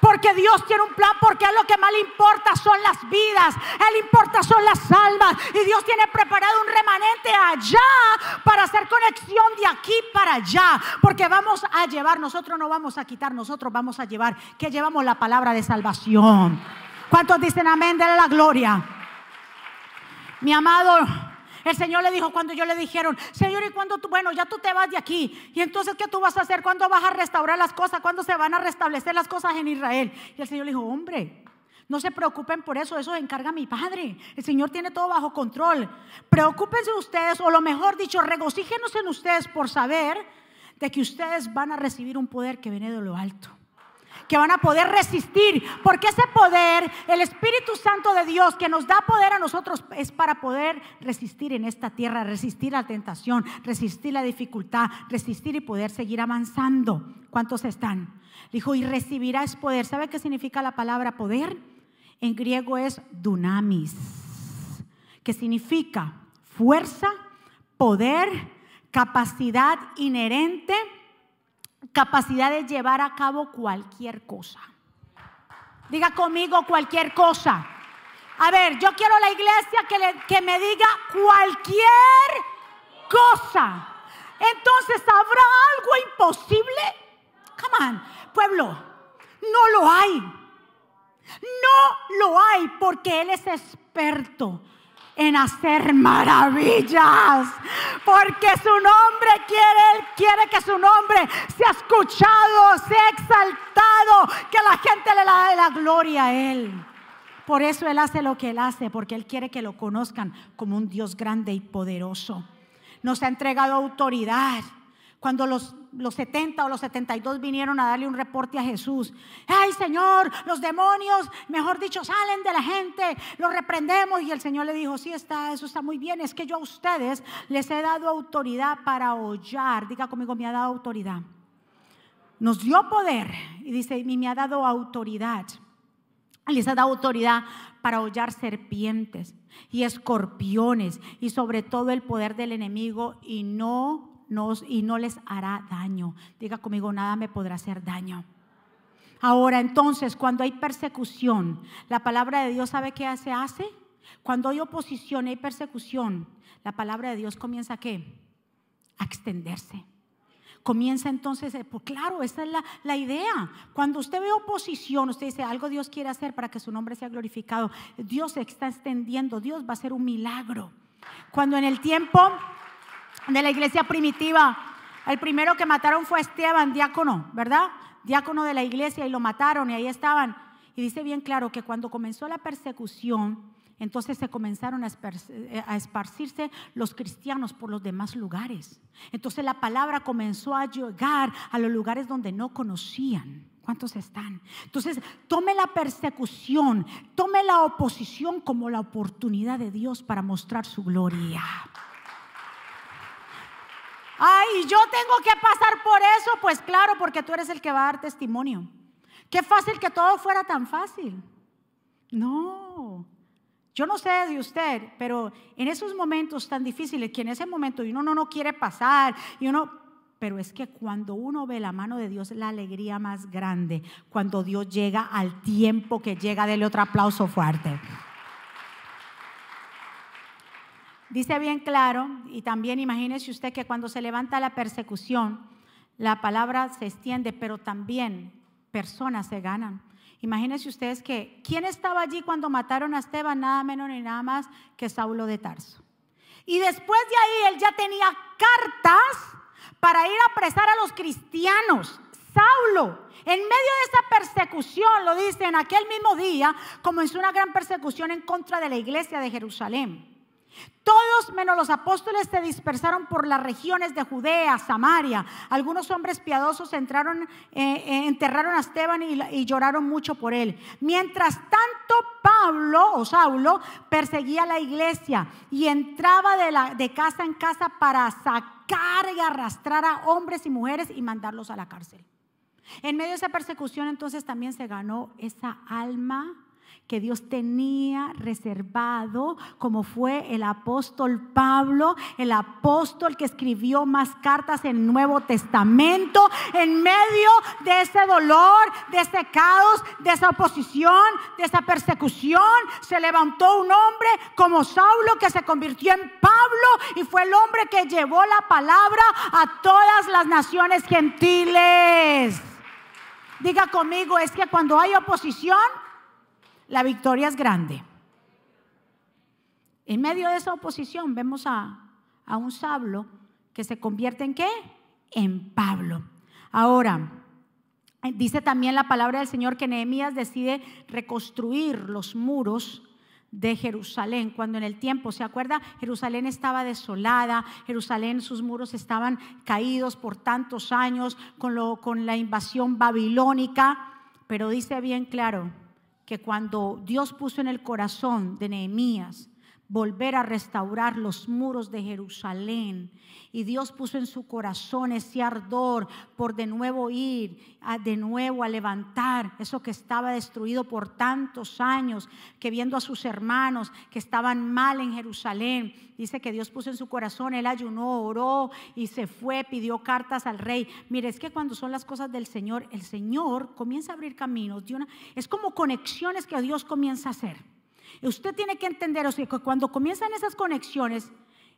A: Porque Dios tiene un plan, porque a lo que más le importa son las vidas, Él importa son las almas. Y Dios tiene preparado un remanente allá para hacer conexión de aquí para allá. Porque vamos a llevar, nosotros no vamos a quitar, nosotros vamos a llevar, que llevamos la palabra de salvación. ¿Cuántos dicen amén? Dale la gloria. Mi amado, el Señor le dijo cuando yo le dijeron, Señor, ¿y cuándo tú, bueno, ya tú te vas de aquí? ¿Y entonces qué tú vas a hacer? ¿Cuándo vas a restaurar las cosas? ¿Cuándo se van a restablecer las cosas en Israel? Y el Señor le dijo, hombre, no se preocupen por eso, eso encarga mi Padre. El Señor tiene todo bajo control. Preocúpense ustedes, o lo mejor dicho, regocíjenos en ustedes por saber de que ustedes van a recibir un poder que viene de lo alto que van a poder resistir, porque ese poder, el Espíritu Santo de Dios que nos da poder a nosotros es para poder resistir en esta tierra, resistir la tentación, resistir la dificultad, resistir y poder seguir avanzando. ¿Cuántos están? Dijo, y recibirás poder. ¿Sabe qué significa la palabra poder? En griego es dunamis, que significa fuerza, poder, capacidad inherente capacidad de llevar a cabo cualquier cosa. Diga conmigo cualquier cosa. A ver, yo quiero la iglesia que, que me diga cualquier cosa. Entonces, ¿habrá algo imposible? Come on, pueblo, no lo hay. No lo hay porque Él es experto en hacer maravillas. Porque su nombre quiere, quiere que su nombre sea escuchado, sea exaltado, que la gente le dé la gloria a Él. Por eso Él hace lo que Él hace, porque Él quiere que lo conozcan como un Dios grande y poderoso. Nos ha entregado autoridad. Cuando los, los 70 o los 72 vinieron a darle un reporte a Jesús, ay Señor, los demonios, mejor dicho, salen de la gente, los reprendemos. Y el Señor le dijo, sí está, eso está muy bien, es que yo a ustedes les he dado autoridad para hollar. Diga conmigo, me ha dado autoridad. Nos dio poder y dice, me ha dado autoridad. Les ha dado autoridad para hollar serpientes y escorpiones y sobre todo el poder del enemigo y no y no les hará daño. Diga conmigo, nada me podrá hacer daño. Ahora, entonces, cuando hay persecución, la palabra de Dios sabe qué se hace. Cuando hay oposición, hay persecución, la palabra de Dios comienza a qué? A extenderse. Comienza entonces, eh, pues claro, esa es la, la, idea. Cuando usted ve oposición, usted dice, algo Dios quiere hacer para que su nombre sea glorificado. Dios se está extendiendo, Dios va a hacer un milagro. Cuando en el tiempo de la iglesia primitiva. El primero que mataron fue Esteban, diácono, ¿verdad? Diácono de la iglesia y lo mataron y ahí estaban. Y dice bien claro que cuando comenzó la persecución, entonces se comenzaron a, esparcirse los cristianos por los demás lugares. Entonces la palabra comenzó a llegar a los lugares donde no conocían. ¿Cuántos están? Entonces, tome la persecución, tome la oposición como la oportunidad de Dios para mostrar su gloria. Ay, yo tengo que pasar por eso. Pues claro, porque tú eres el que va a dar testimonio. Qué fácil que todo fuera tan fácil. No, Yo no sé de usted, pero en esos momentos tan difíciles, que en ese momento uno no, no quiere pasar, y uno, pero es que cuando uno ve la mano de Dios, la alegría más grande, cuando Dios llega al tiempo que llega, dele otro aplauso fuerte. Dice bien claro, y también imagínese usted que cuando se levanta la persecución, la palabra se extiende, pero también personas se ganan. Imagínense ustedes que, ¿quién estaba allí cuando mataron a Esteban? Nada menos ni nada más que Saulo de Tarso. Y después de ahí él ya tenía cartas para ir a apresar a los cristianos. Saulo, en medio de esa persecución, lo dice en aquel mismo día, comenzó una gran persecución en contra de la iglesia de Jerusalén. Todos menos los apóstoles se dispersaron por las regiones de Judea, Samaria. Algunos hombres piadosos entraron, eh, eh, enterraron a Esteban y, lloraron mucho por él. Mientras tanto, Pablo o Saulo perseguía la iglesia y entraba de casa en casa para sacar y arrastrar a hombres y mujeres y mandarlos a la cárcel. En medio de esa persecución entonces también se ganó esa alma que Dios tenía reservado, como fue el apóstol Pablo, el apóstol que escribió más cartas en el Nuevo Testamento, en medio de ese dolor, de ese caos, de esa oposición, de esa persecución, se levantó un hombre como Saulo que se convirtió en Pablo y fue el hombre que llevó la palabra a todas las naciones gentiles. Diga conmigo, es que cuando hay oposición, la victoria es grande. En medio de esa oposición vemos a, un Sablo que se convierte en qué? En Pablo. Ahora, dice también la palabra del Señor que Nehemías decide reconstruir los muros de Jerusalén, cuando en el tiempo, ¿se acuerda? Jerusalén estaba desolada, Jerusalén, sus muros estaban caídos por tantos años con, lo, con la invasión babilónica, pero dice bien claro, que cuando Dios puso en el corazón de Nehemías volver a restaurar los muros de Jerusalén. Y Dios puso en su corazón ese ardor por de nuevo ir, de nuevo a levantar eso que estaba destruido por tantos años, que viendo a sus hermanos que estaban mal en Jerusalén, dice que Dios puso en su corazón, él ayunó, oró y se fue, pidió cartas al rey. Mire, es que cuando son las cosas del Señor, el Señor comienza a abrir caminos, es como conexiones que Dios comienza a hacer. Usted tiene que entender, que cuando comienzan esas conexiones,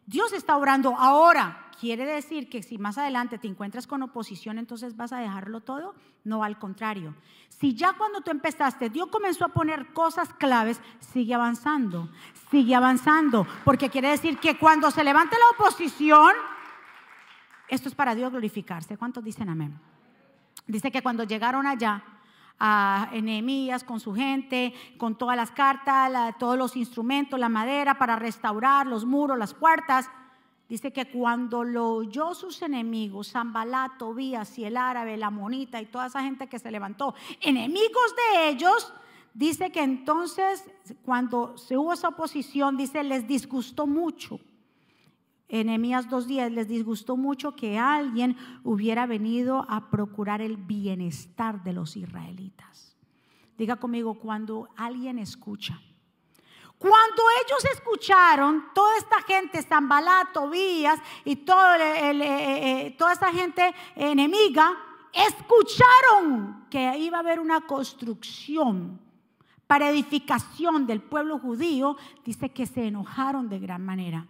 A: Dios está orando ahora. ¿Quiere decir que si más adelante te encuentras con oposición, entonces vas a dejarlo todo? No, al contrario. Si ya cuando tú empezaste, Dios comenzó a poner cosas claves, sigue avanzando, sigue avanzando. Porque quiere decir que cuando se levante la oposición, esto es para Dios glorificarse. ¿Cuántos dicen amén? Dice que cuando llegaron allá, a Nehemías con su gente, con todas las cartas, todos los instrumentos, la madera para restaurar los muros, las puertas. Dice que cuando lo oyó sus enemigos, Zambalá, Tobías y el árabe, la monita y toda esa gente que se levantó, enemigos de ellos, dice que entonces cuando se hubo esa oposición, dice, les disgustó mucho en dos 2.10 les disgustó mucho que alguien hubiera venido a procurar el bienestar de los israelitas. Diga conmigo, cuando alguien escucha. Cuando ellos escucharon, toda esta gente, Zambalá, Tobías y todo eh, eh, toda esta gente enemiga, escucharon que iba a haber una construcción para edificación del pueblo judío, dice que se enojaron de gran manera.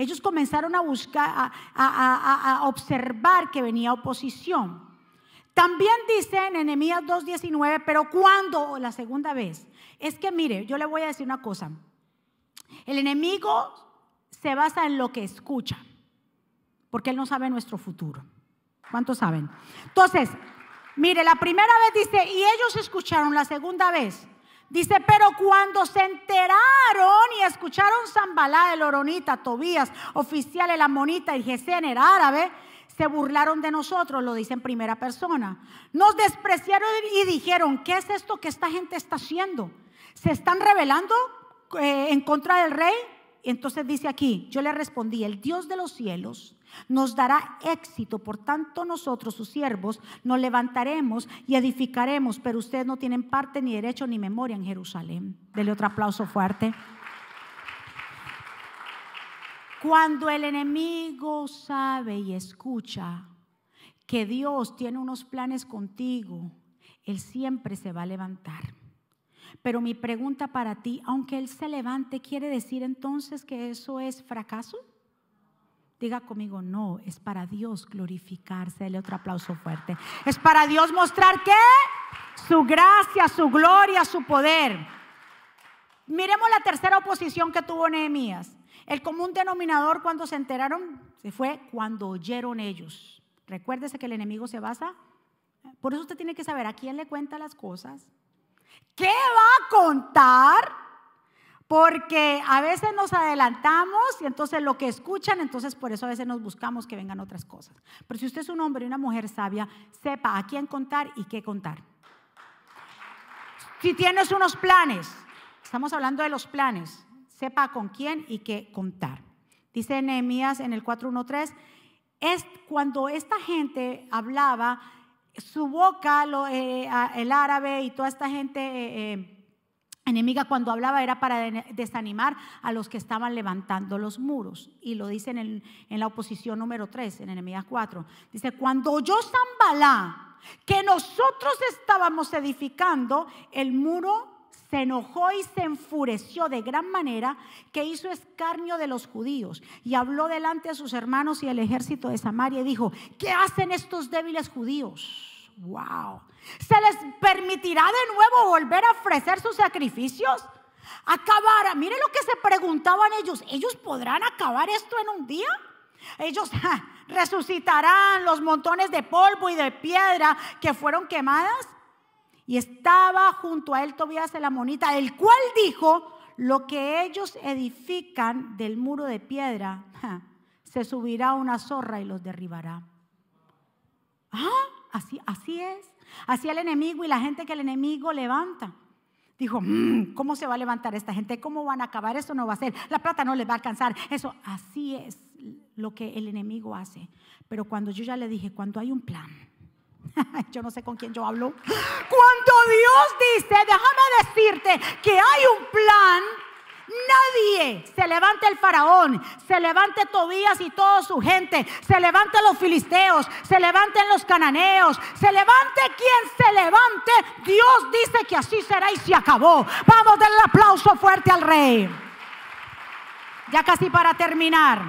A: Ellos comenzaron a buscar, a, observar que venía oposición. También dice en Enemías 2.19, pero cuando, la segunda vez, es que mire, yo le voy a decir una cosa. El enemigo se basa en lo que escucha, porque él no sabe nuestro futuro. ¿Cuántos saben? Entonces, mire, la primera vez dice, y ellos escucharon, la segunda vez, Dice, pero cuando se enteraron y escucharon Zambalá, el Oronita, Tobías, oficial, el Amonita y Gesén, el árabe, se burlaron de nosotros, lo dice en primera persona. Nos despreciaron y dijeron, ¿qué es esto que esta gente está haciendo? ¿Se están rebelando eh, en contra del rey? Y entonces dice aquí, yo le respondí, el Dios de los cielos nos dará éxito. Por tanto, nosotros, sus siervos, nos levantaremos y edificaremos, pero ustedes no tienen parte ni derecho ni memoria en Jerusalén. Dele otro aplauso fuerte. Cuando el enemigo sabe y escucha que Dios tiene unos planes contigo, Él siempre se va a levantar. Pero mi pregunta para ti, aunque Él se levante, ¿quiere decir entonces que eso es fracaso? Diga conmigo, no, es para Dios glorificarse. Dele otro aplauso fuerte. Es para Dios mostrar que su gracia, su gloria, su poder. Miremos la tercera oposición que tuvo Nehemías. El común denominador cuando se enteraron se fue cuando oyeron ellos. Recuérdese que el enemigo se basa. Por eso usted tiene que saber a quién le cuenta las cosas. ¿Qué va a contar? Porque a veces nos adelantamos y entonces lo que escuchan, entonces por eso a veces nos buscamos que vengan otras cosas. Pero si usted es un hombre y una mujer sabia, sepa a quién contar y qué contar. Si tienes unos planes, estamos hablando de los planes, sepa con quién y qué contar. Dice Nehemías en el 413, es cuando esta gente hablaba, su boca, eh, el árabe y toda esta gente... Eh, eh, enemiga cuando hablaba era para desanimar a los que estaban levantando los muros. Y lo dice en, la oposición número 3, en Enemías 4. Dice, cuando oyó Zambalá que nosotros estábamos edificando, el muro se enojó y se enfureció de gran manera que hizo escarnio de los judíos y habló delante de sus hermanos y el ejército de Samaria y dijo, ¿qué hacen estos débiles judíos? Wow. ¿Se les permitirá de nuevo volver a ofrecer sus sacrificios? Acabar, mire lo que se preguntaban ellos, ¿ellos podrán acabar esto en un día? Ellos resucitarán los montones de polvo y de piedra que fueron quemadas. Y estaba junto a él Tobías el amonita, el cual dijo, lo que ellos edifican del muro de piedra, se subirá una zorra y los derribará. Ah, así, así es. Así el enemigo y la gente que el enemigo levanta. Dijo, mm, ¿cómo se va a levantar esta gente? ¿Cómo van a acabar? Eso no va a ser. La plata no les va a alcanzar. Eso, así es lo que el enemigo hace. Pero cuando yo ya le dije, cuando hay un plan, yo no sé con quién yo hablo. Cuando Dios dice, déjame decirte que hay un plan Nadie se levante el faraón, se levante Tobías y toda su gente, se levante los filisteos, se levanten los cananeos, se levante quien se levante. Dios dice que así será y se acabó. Vamos a darle aplauso fuerte al rey. Ya casi para terminar.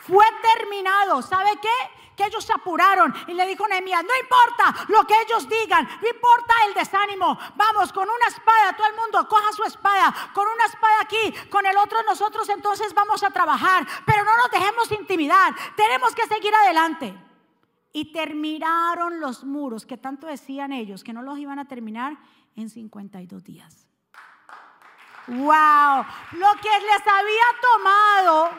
A: Fue terminado. ¿Sabe qué? Que ellos se apuraron y le dijo Nehemías, no importa lo que ellos digan, no importa el desánimo, vamos con una espada, todo el mundo coja su espada, con una espada aquí, con el otro nosotros entonces vamos a trabajar, pero no nos dejemos intimidar, tenemos que seguir adelante. Y terminaron los muros que tanto decían ellos que no los iban a terminar en 52 días. Wow, lo que les había tomado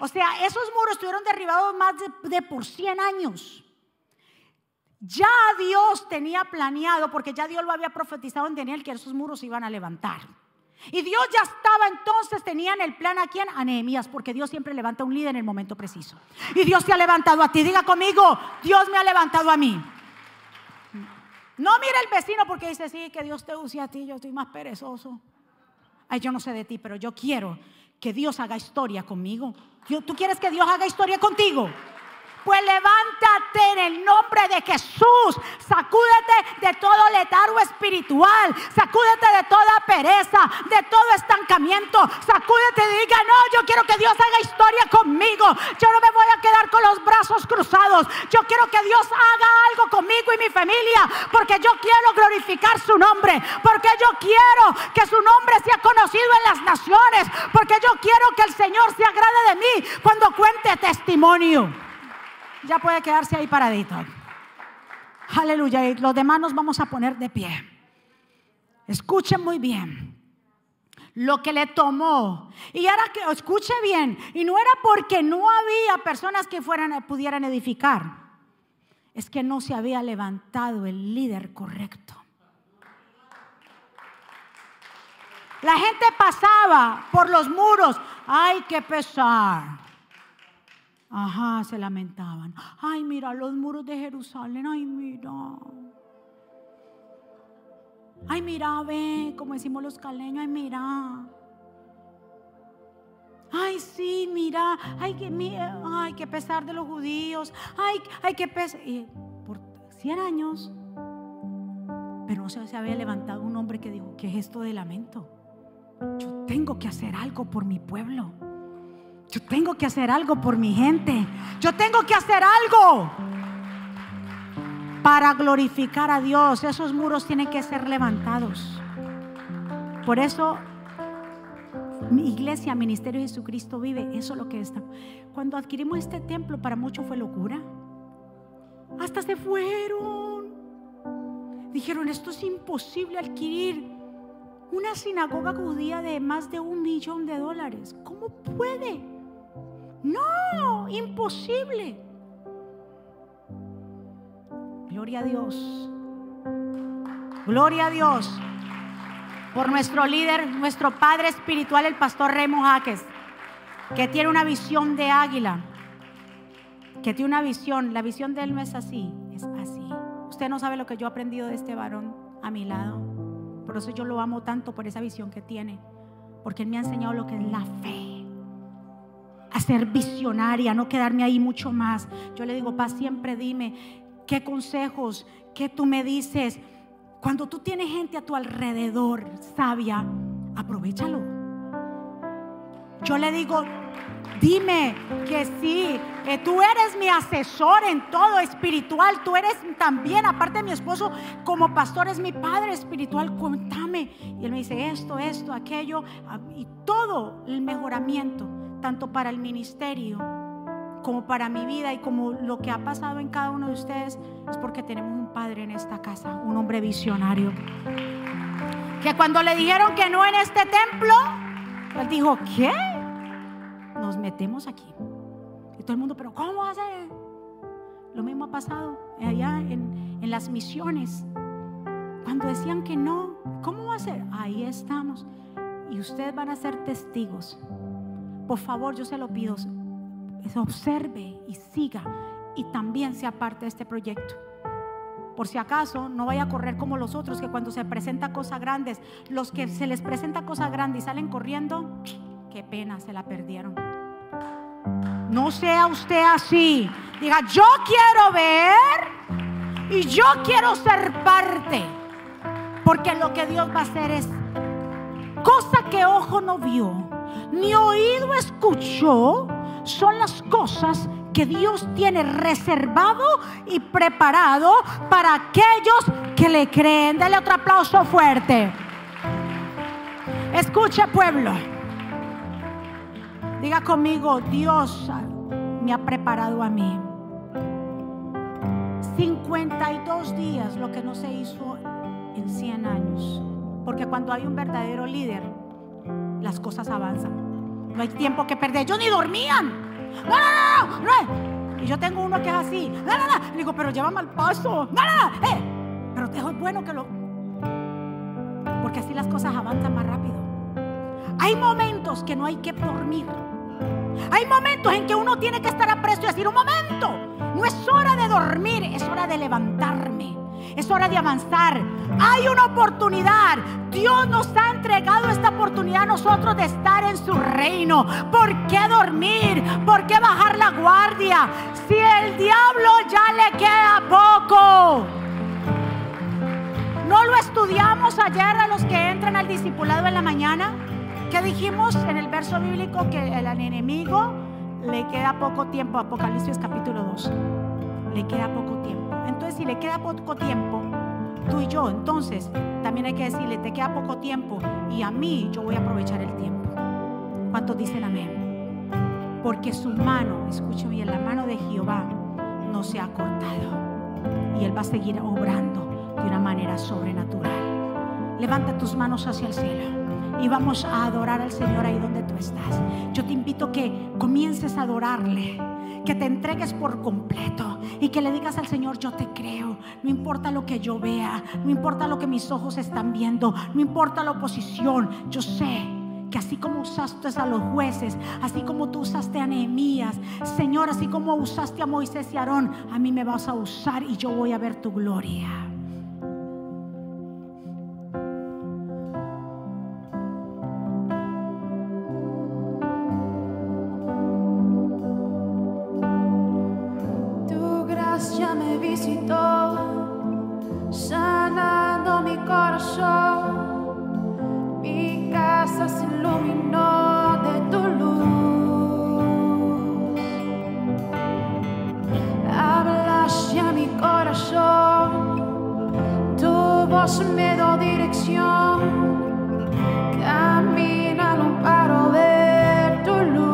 A: o sea, esos muros estuvieron derribados más de, por 100 años. Ya Dios tenía planeado, porque ya Dios lo había profetizado en Daniel, que esos muros se iban a levantar. Y Dios ya estaba entonces, tenían el plan aquí en Nehemías, porque Dios siempre levanta un líder en el momento preciso. Y Dios te ha levantado a ti. Diga conmigo, Dios me ha levantado a mí. No mire el vecino porque dice, sí, que Dios te use a ti, yo estoy más perezoso. Ay, yo no sé de ti, pero yo quiero que Dios haga historia conmigo. ¿Tú quieres que Dios haga historia contigo? Pues levántate en el nombre de Jesús. Sacúdete de todo letargo espiritual. Sacúdete de toda pereza, de todo estancamiento. Sacúdete y diga, no, yo quiero que Dios haga historia conmigo. Yo no me voy a quedar con los brazos cruzados. Yo quiero que Dios haga algo conmigo y mi familia. Porque yo quiero glorificar su nombre. Porque yo quiero que su nombre sea conocido en las naciones. Porque yo quiero que el Señor se agrade de mí cuando cuente testimonio ya puede quedarse ahí paradito. Aleluya. Y los demás nos vamos a poner de pie. Escuchen muy bien lo que le tomó. Y ahora que escuche bien, y no era porque no había personas que fueran pudieran edificar. Es que no se había levantado el líder correcto. La gente pasaba por los muros. Ay, qué pesar. Ajá, se lamentaban. Ay, mira los muros de Jerusalén. Ay, mira. Ay, mira, ve, como decimos los caleños. Ay, mira. Ay, sí, mira, ay, que, ay, que pesar de los judíos, ay, ay, que pesar. por 100 años, pero no se había levantado un hombre que dijo, ¿qué es esto de lamento? Yo tengo que hacer algo por mi pueblo. Yo tengo que hacer algo por mi gente. Yo tengo que hacer algo para glorificar a Dios. Esos muros tienen que ser levantados. Por eso mi iglesia, Ministerio de Jesucristo vive, eso es lo que está. Cuando adquirimos este templo, para muchos fue locura. Hasta se fueron. Dijeron, esto es imposible adquirir una sinagoga judía de más de un millón de dólares. ¿Cómo puede? No, imposible. Gloria a Dios. Gloria a Dios por nuestro líder, nuestro padre espiritual, el pastor Remo Jaques, que tiene una visión de águila, que tiene una visión, la visión de él no es así, es así. Usted no sabe lo que yo he aprendido de este varón a mi lado. Por eso yo lo amo tanto por esa visión que tiene, porque él me ha enseñado lo que es la fe. A ser visionaria, no quedarme ahí mucho más. Yo le digo, paz, siempre dime qué consejos, qué tú me dices, cuando tú tienes gente a tu alrededor sabia, aprovechalo. Yo le digo, dime que sí, que tú eres mi asesor en todo espiritual, tú eres también, aparte de mi esposo, como pastor es mi padre espiritual, cuéntame. Y él me dice esto, esto, aquello, y todo el mejoramiento, tanto para el ministerio como para mi vida y como lo que ha pasado en cada uno de ustedes, es porque tenemos un padre en esta casa, un hombre visionario. Que cuando le dijeron que no en este templo, él dijo, ¿qué? Nos metemos aquí. Y todo el mundo, pero ¿cómo va a ser? Lo mismo ha pasado allá en, en las misiones. Cuando decían que no, ¿cómo va a ser? Ahí estamos. Y ustedes van a ser testigos. Por favor, yo se lo pido observe y siga y también sea parte de este proyecto. Por si acaso no vaya a correr como los otros que cuando se presenta cosas grandes, los que se les presenta cosas grandes y salen corriendo, qué pena, se la perdieron. No sea usted así. Diga, yo quiero ver y yo quiero ser parte. Porque lo que Dios va a hacer es cosa que ojo no vio, ni oído escuchó son las cosas que Dios tiene reservado y preparado para aquellos que le creen. Dale otro aplauso fuerte. Escucha pueblo. Diga conmigo, Dios me ha preparado a mí. 52 días lo que no se hizo en 100 años. Porque cuando hay un verdadero líder, las cosas avanzan. No hay tiempo que perder. Ellos ni dormían. No, no, no, no. Y yo tengo uno que es así. No, no, no. Le digo, pero llévame al paso. No, no, no. Eh, pero es bueno que lo. Porque así las cosas avanzan más rápido. Hay momentos que no hay que dormir. Hay momentos en que uno tiene que estar a presto y decir, un momento, no es hora de dormir, es hora de levantarme. Es hora de avanzar. Hay una oportunidad. Dios nos ha entregado esta oportunidad a nosotros de estar en su reino. ¿Por qué dormir? ¿Por qué bajar la guardia? Si el diablo ya le queda poco. ¿No lo estudiamos ayer a los que entran al discipulado en la mañana? ¿Qué dijimos en el verso bíblico que el enemigo le queda poco tiempo? Apocalipsis capítulo 2. Le queda poco tiempo. Entonces, si le queda poco tiempo, tú y yo, entonces también hay que decirle, te queda poco tiempo y a mí yo voy a aprovechar el tiempo. ¿Cuántos dicen amén? Porque su mano, escuche bien, la mano de Jehová no se ha cortado y Él va a seguir obrando de una manera sobrenatural. Levanta tus manos hacia el cielo y vamos a adorar al Señor ahí donde tú estás. Yo te invito que comiences a adorarle que te entregues por completo y que le digas al Señor, yo te creo, no importa lo que yo vea, no importa lo que mis ojos están viendo, no importa la oposición, yo sé que así como usaste a los jueces, así como tú usaste a Nehemías, Señor, así como usaste a Moisés y Aarón, a mí me vas a usar y yo voy a ver tu gloria.
B: Camina, no paro, ver tu luz.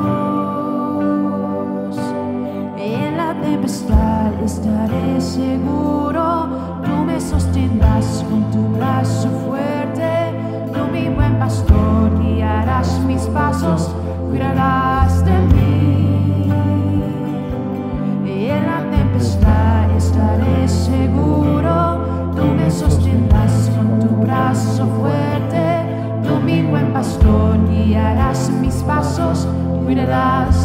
B: En la tempestad estaré seguro. Tú me sostendrás con tu brazo fuerte. Tú mi buen pastor y harás mis pasos.
A: brazos, mirarás.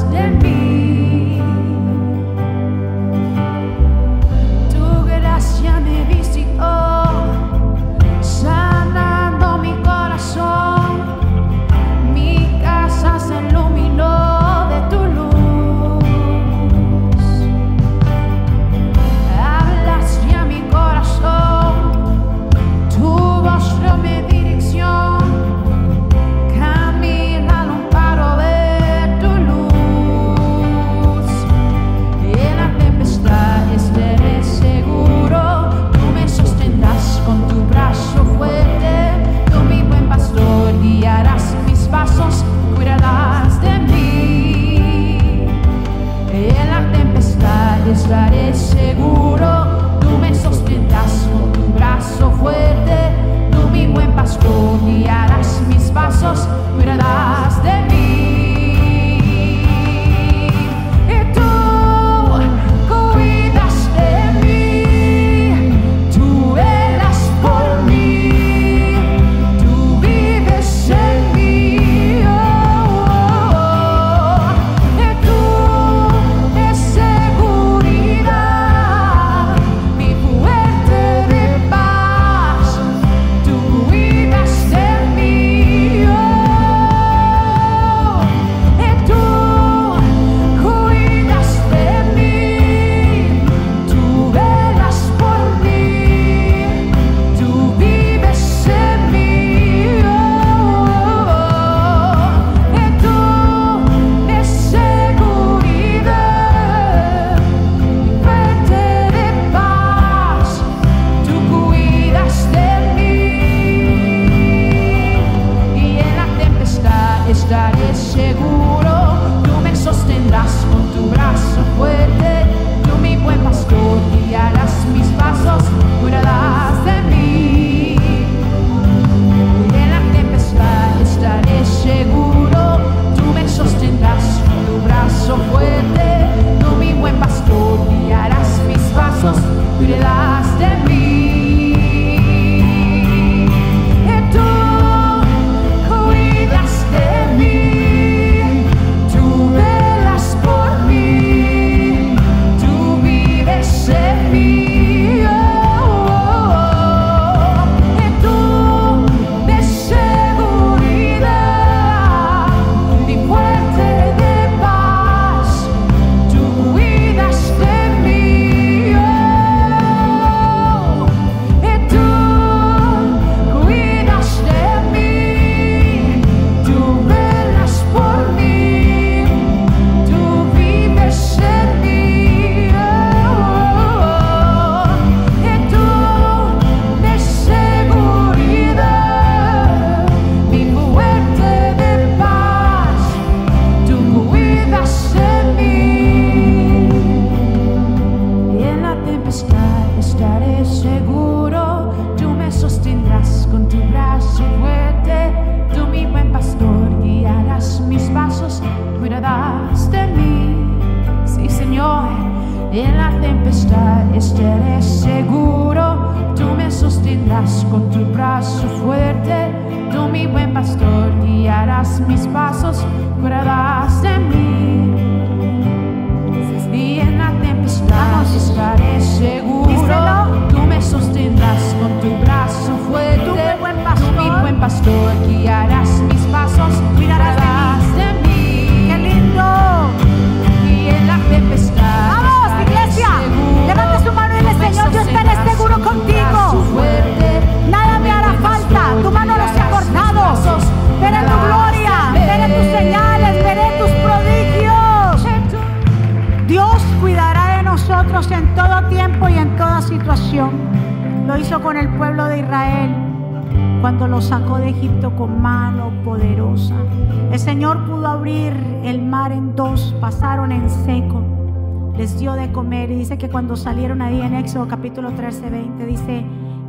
A: Les de comer y dice que cuando salieron ahí en Éxodo capítulo 13, 20, dice,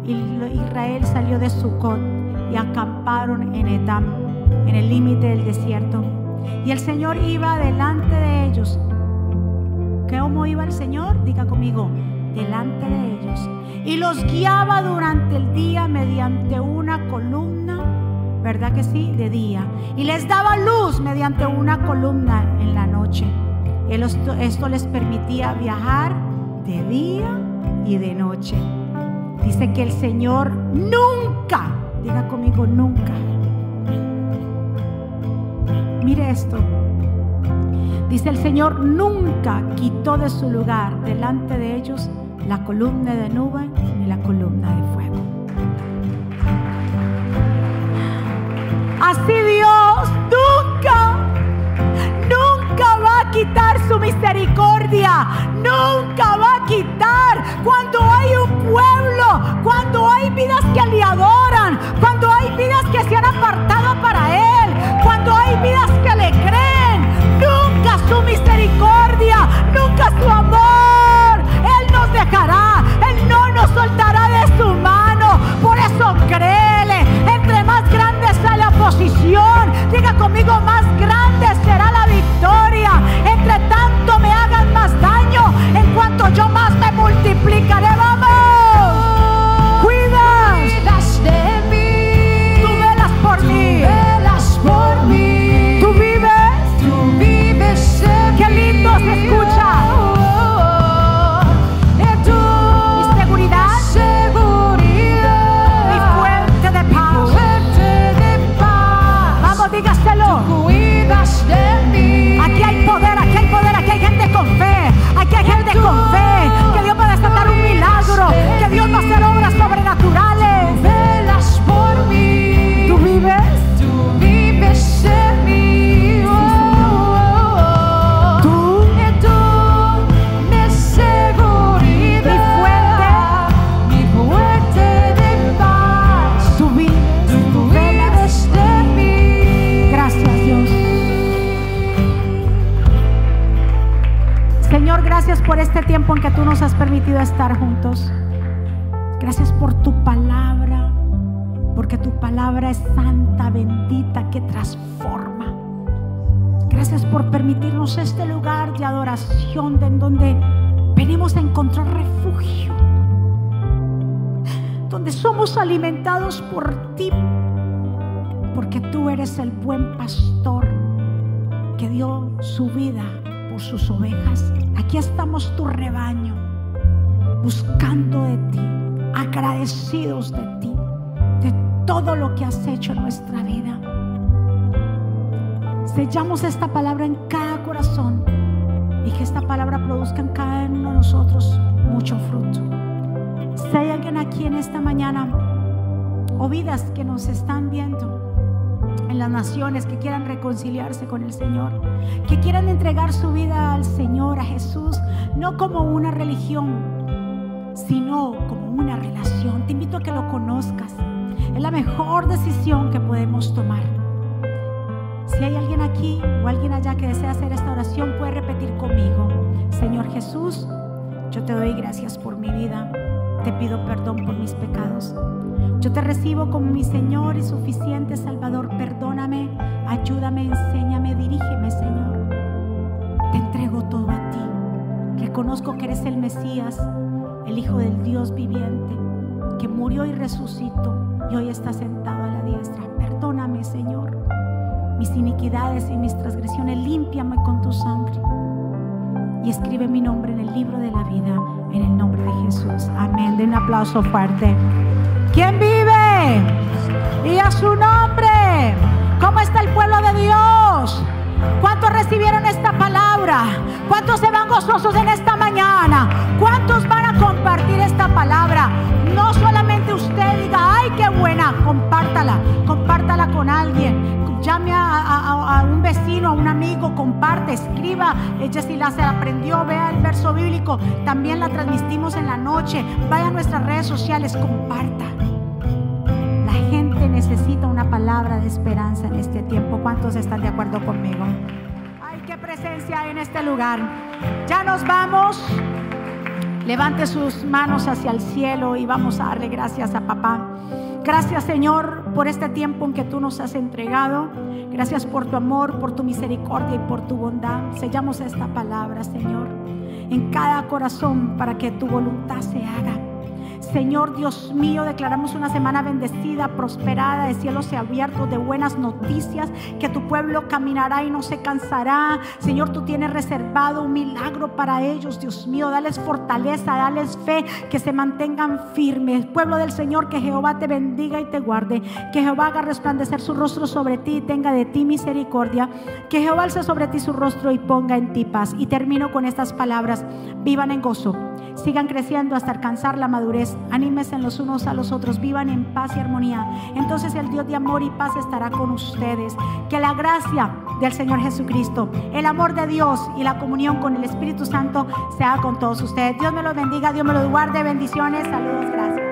A: Israel salió de Sucot y acamparon en Etam, en el límite del desierto. Y el Señor iba delante de ellos. ¿Cómo iba el Señor? Diga conmigo, delante de ellos. Y los guiaba durante el día mediante una columna, ¿verdad que sí? De día. Y les daba luz mediante una columna en la noche. Esto les permitía viajar de día y de noche. Dice que el Señor nunca, diga conmigo, nunca. Mire esto. Dice el Señor nunca quitó de su lugar delante de ellos la columna de nube ni la columna de fuego. Así Dios nunca, su misericordia, nunca va a quitar. Cuando hay un pueblo, cuando hay vidas que le adoran, cuando hay vidas que se han apartado para Él, cuando hay vidas que le creen, nunca su misericordia, nunca su amor, por ti, porque tú eres el buen pastor que dio su vida por sus ovejas. Aquí estamos tu rebaño, buscando de ti, agradecidos de ti, de todo lo que has hecho en nuestra vida. Sellamos esta palabra en cada corazón y que esta palabra produzca en cada uno de nosotros mucho fruto. Si hay alguien aquí en esta mañana o vidas que nos están viendo en las naciones que quieran reconciliarse con el Señor, que quieran entregar su vida al Señor, a Jesús, no como una religión, sino como una relación. Te invito a que lo conozcas. Es la mejor decisión que podemos tomar. Si hay alguien aquí o alguien allá que desea hacer esta oración, puede repetir conmigo. Señor Jesús, yo te doy gracias por mi vida. Te pido perdón por mis pecados. Yo te recibo como mi Señor y suficiente Salvador. Perdóname, ayúdame, enséñame, dirígeme, Señor. Te entrego todo a ti. Reconozco que eres el Mesías, el Hijo del Dios viviente, que murió y resucitó y hoy está sentado a la diestra. Perdóname, Señor, mis iniquidades y mis transgresiones. Límpiame con tu sangre y escribe mi nombre en el libro de la vida, en el nombre de Jesús. Amén. De un aplauso fuerte. ¿Quién vive? Y a su nombre. ¿Cómo está el pueblo de Dios? ¿Cuántos recibieron esta palabra? ¿Cuántos se van gozosos en esta mañana? ¿Cuántos van a compartir esta palabra? No solamente usted diga, ay, qué buena, compártala, compártala con alguien. Llame a, un vecino, a un amigo, comparte, escriba. Ella si la se aprendió, vea el verso bíblico. También la transmitimos en la noche. Vaya a nuestras redes sociales, comparta. La gente necesita una palabra de esperanza en este tiempo. ¿Cuántos están de acuerdo conmigo? Ay, qué presencia en este lugar. Ya nos vamos. Levante sus manos hacia el cielo y vamos a darle gracias a papá. Gracias Señor por este tiempo en que tú nos has entregado. Gracias por tu amor, por tu misericordia y por tu bondad. Sellamos esta palabra, Señor, en cada corazón para que tu voluntad se haga. Señor Dios mío, declaramos una semana bendecida, prosperada, de cielos abiertos, de buenas noticias, que tu pueblo caminará y no se cansará. Señor, tú tienes reservado un milagro para ellos, Dios mío. Dales fortaleza, dales fe, que se mantengan firmes. Pueblo del Señor, que Jehová te bendiga y te guarde. Que Jehová haga resplandecer su rostro sobre ti y tenga de ti misericordia. Que Jehová alce sobre ti su rostro y ponga en ti paz. Y termino con estas palabras. Vivan en gozo. Sigan creciendo hasta alcanzar la madurez. Anímense los unos a los otros. Vivan en paz y armonía. Entonces el Dios de amor y paz estará con ustedes. Que la gracia del Señor Jesucristo, el amor de Dios y la comunión con el Espíritu Santo sea con todos ustedes. Dios me los bendiga, Dios me los guarde. Bendiciones, saludos, gracias.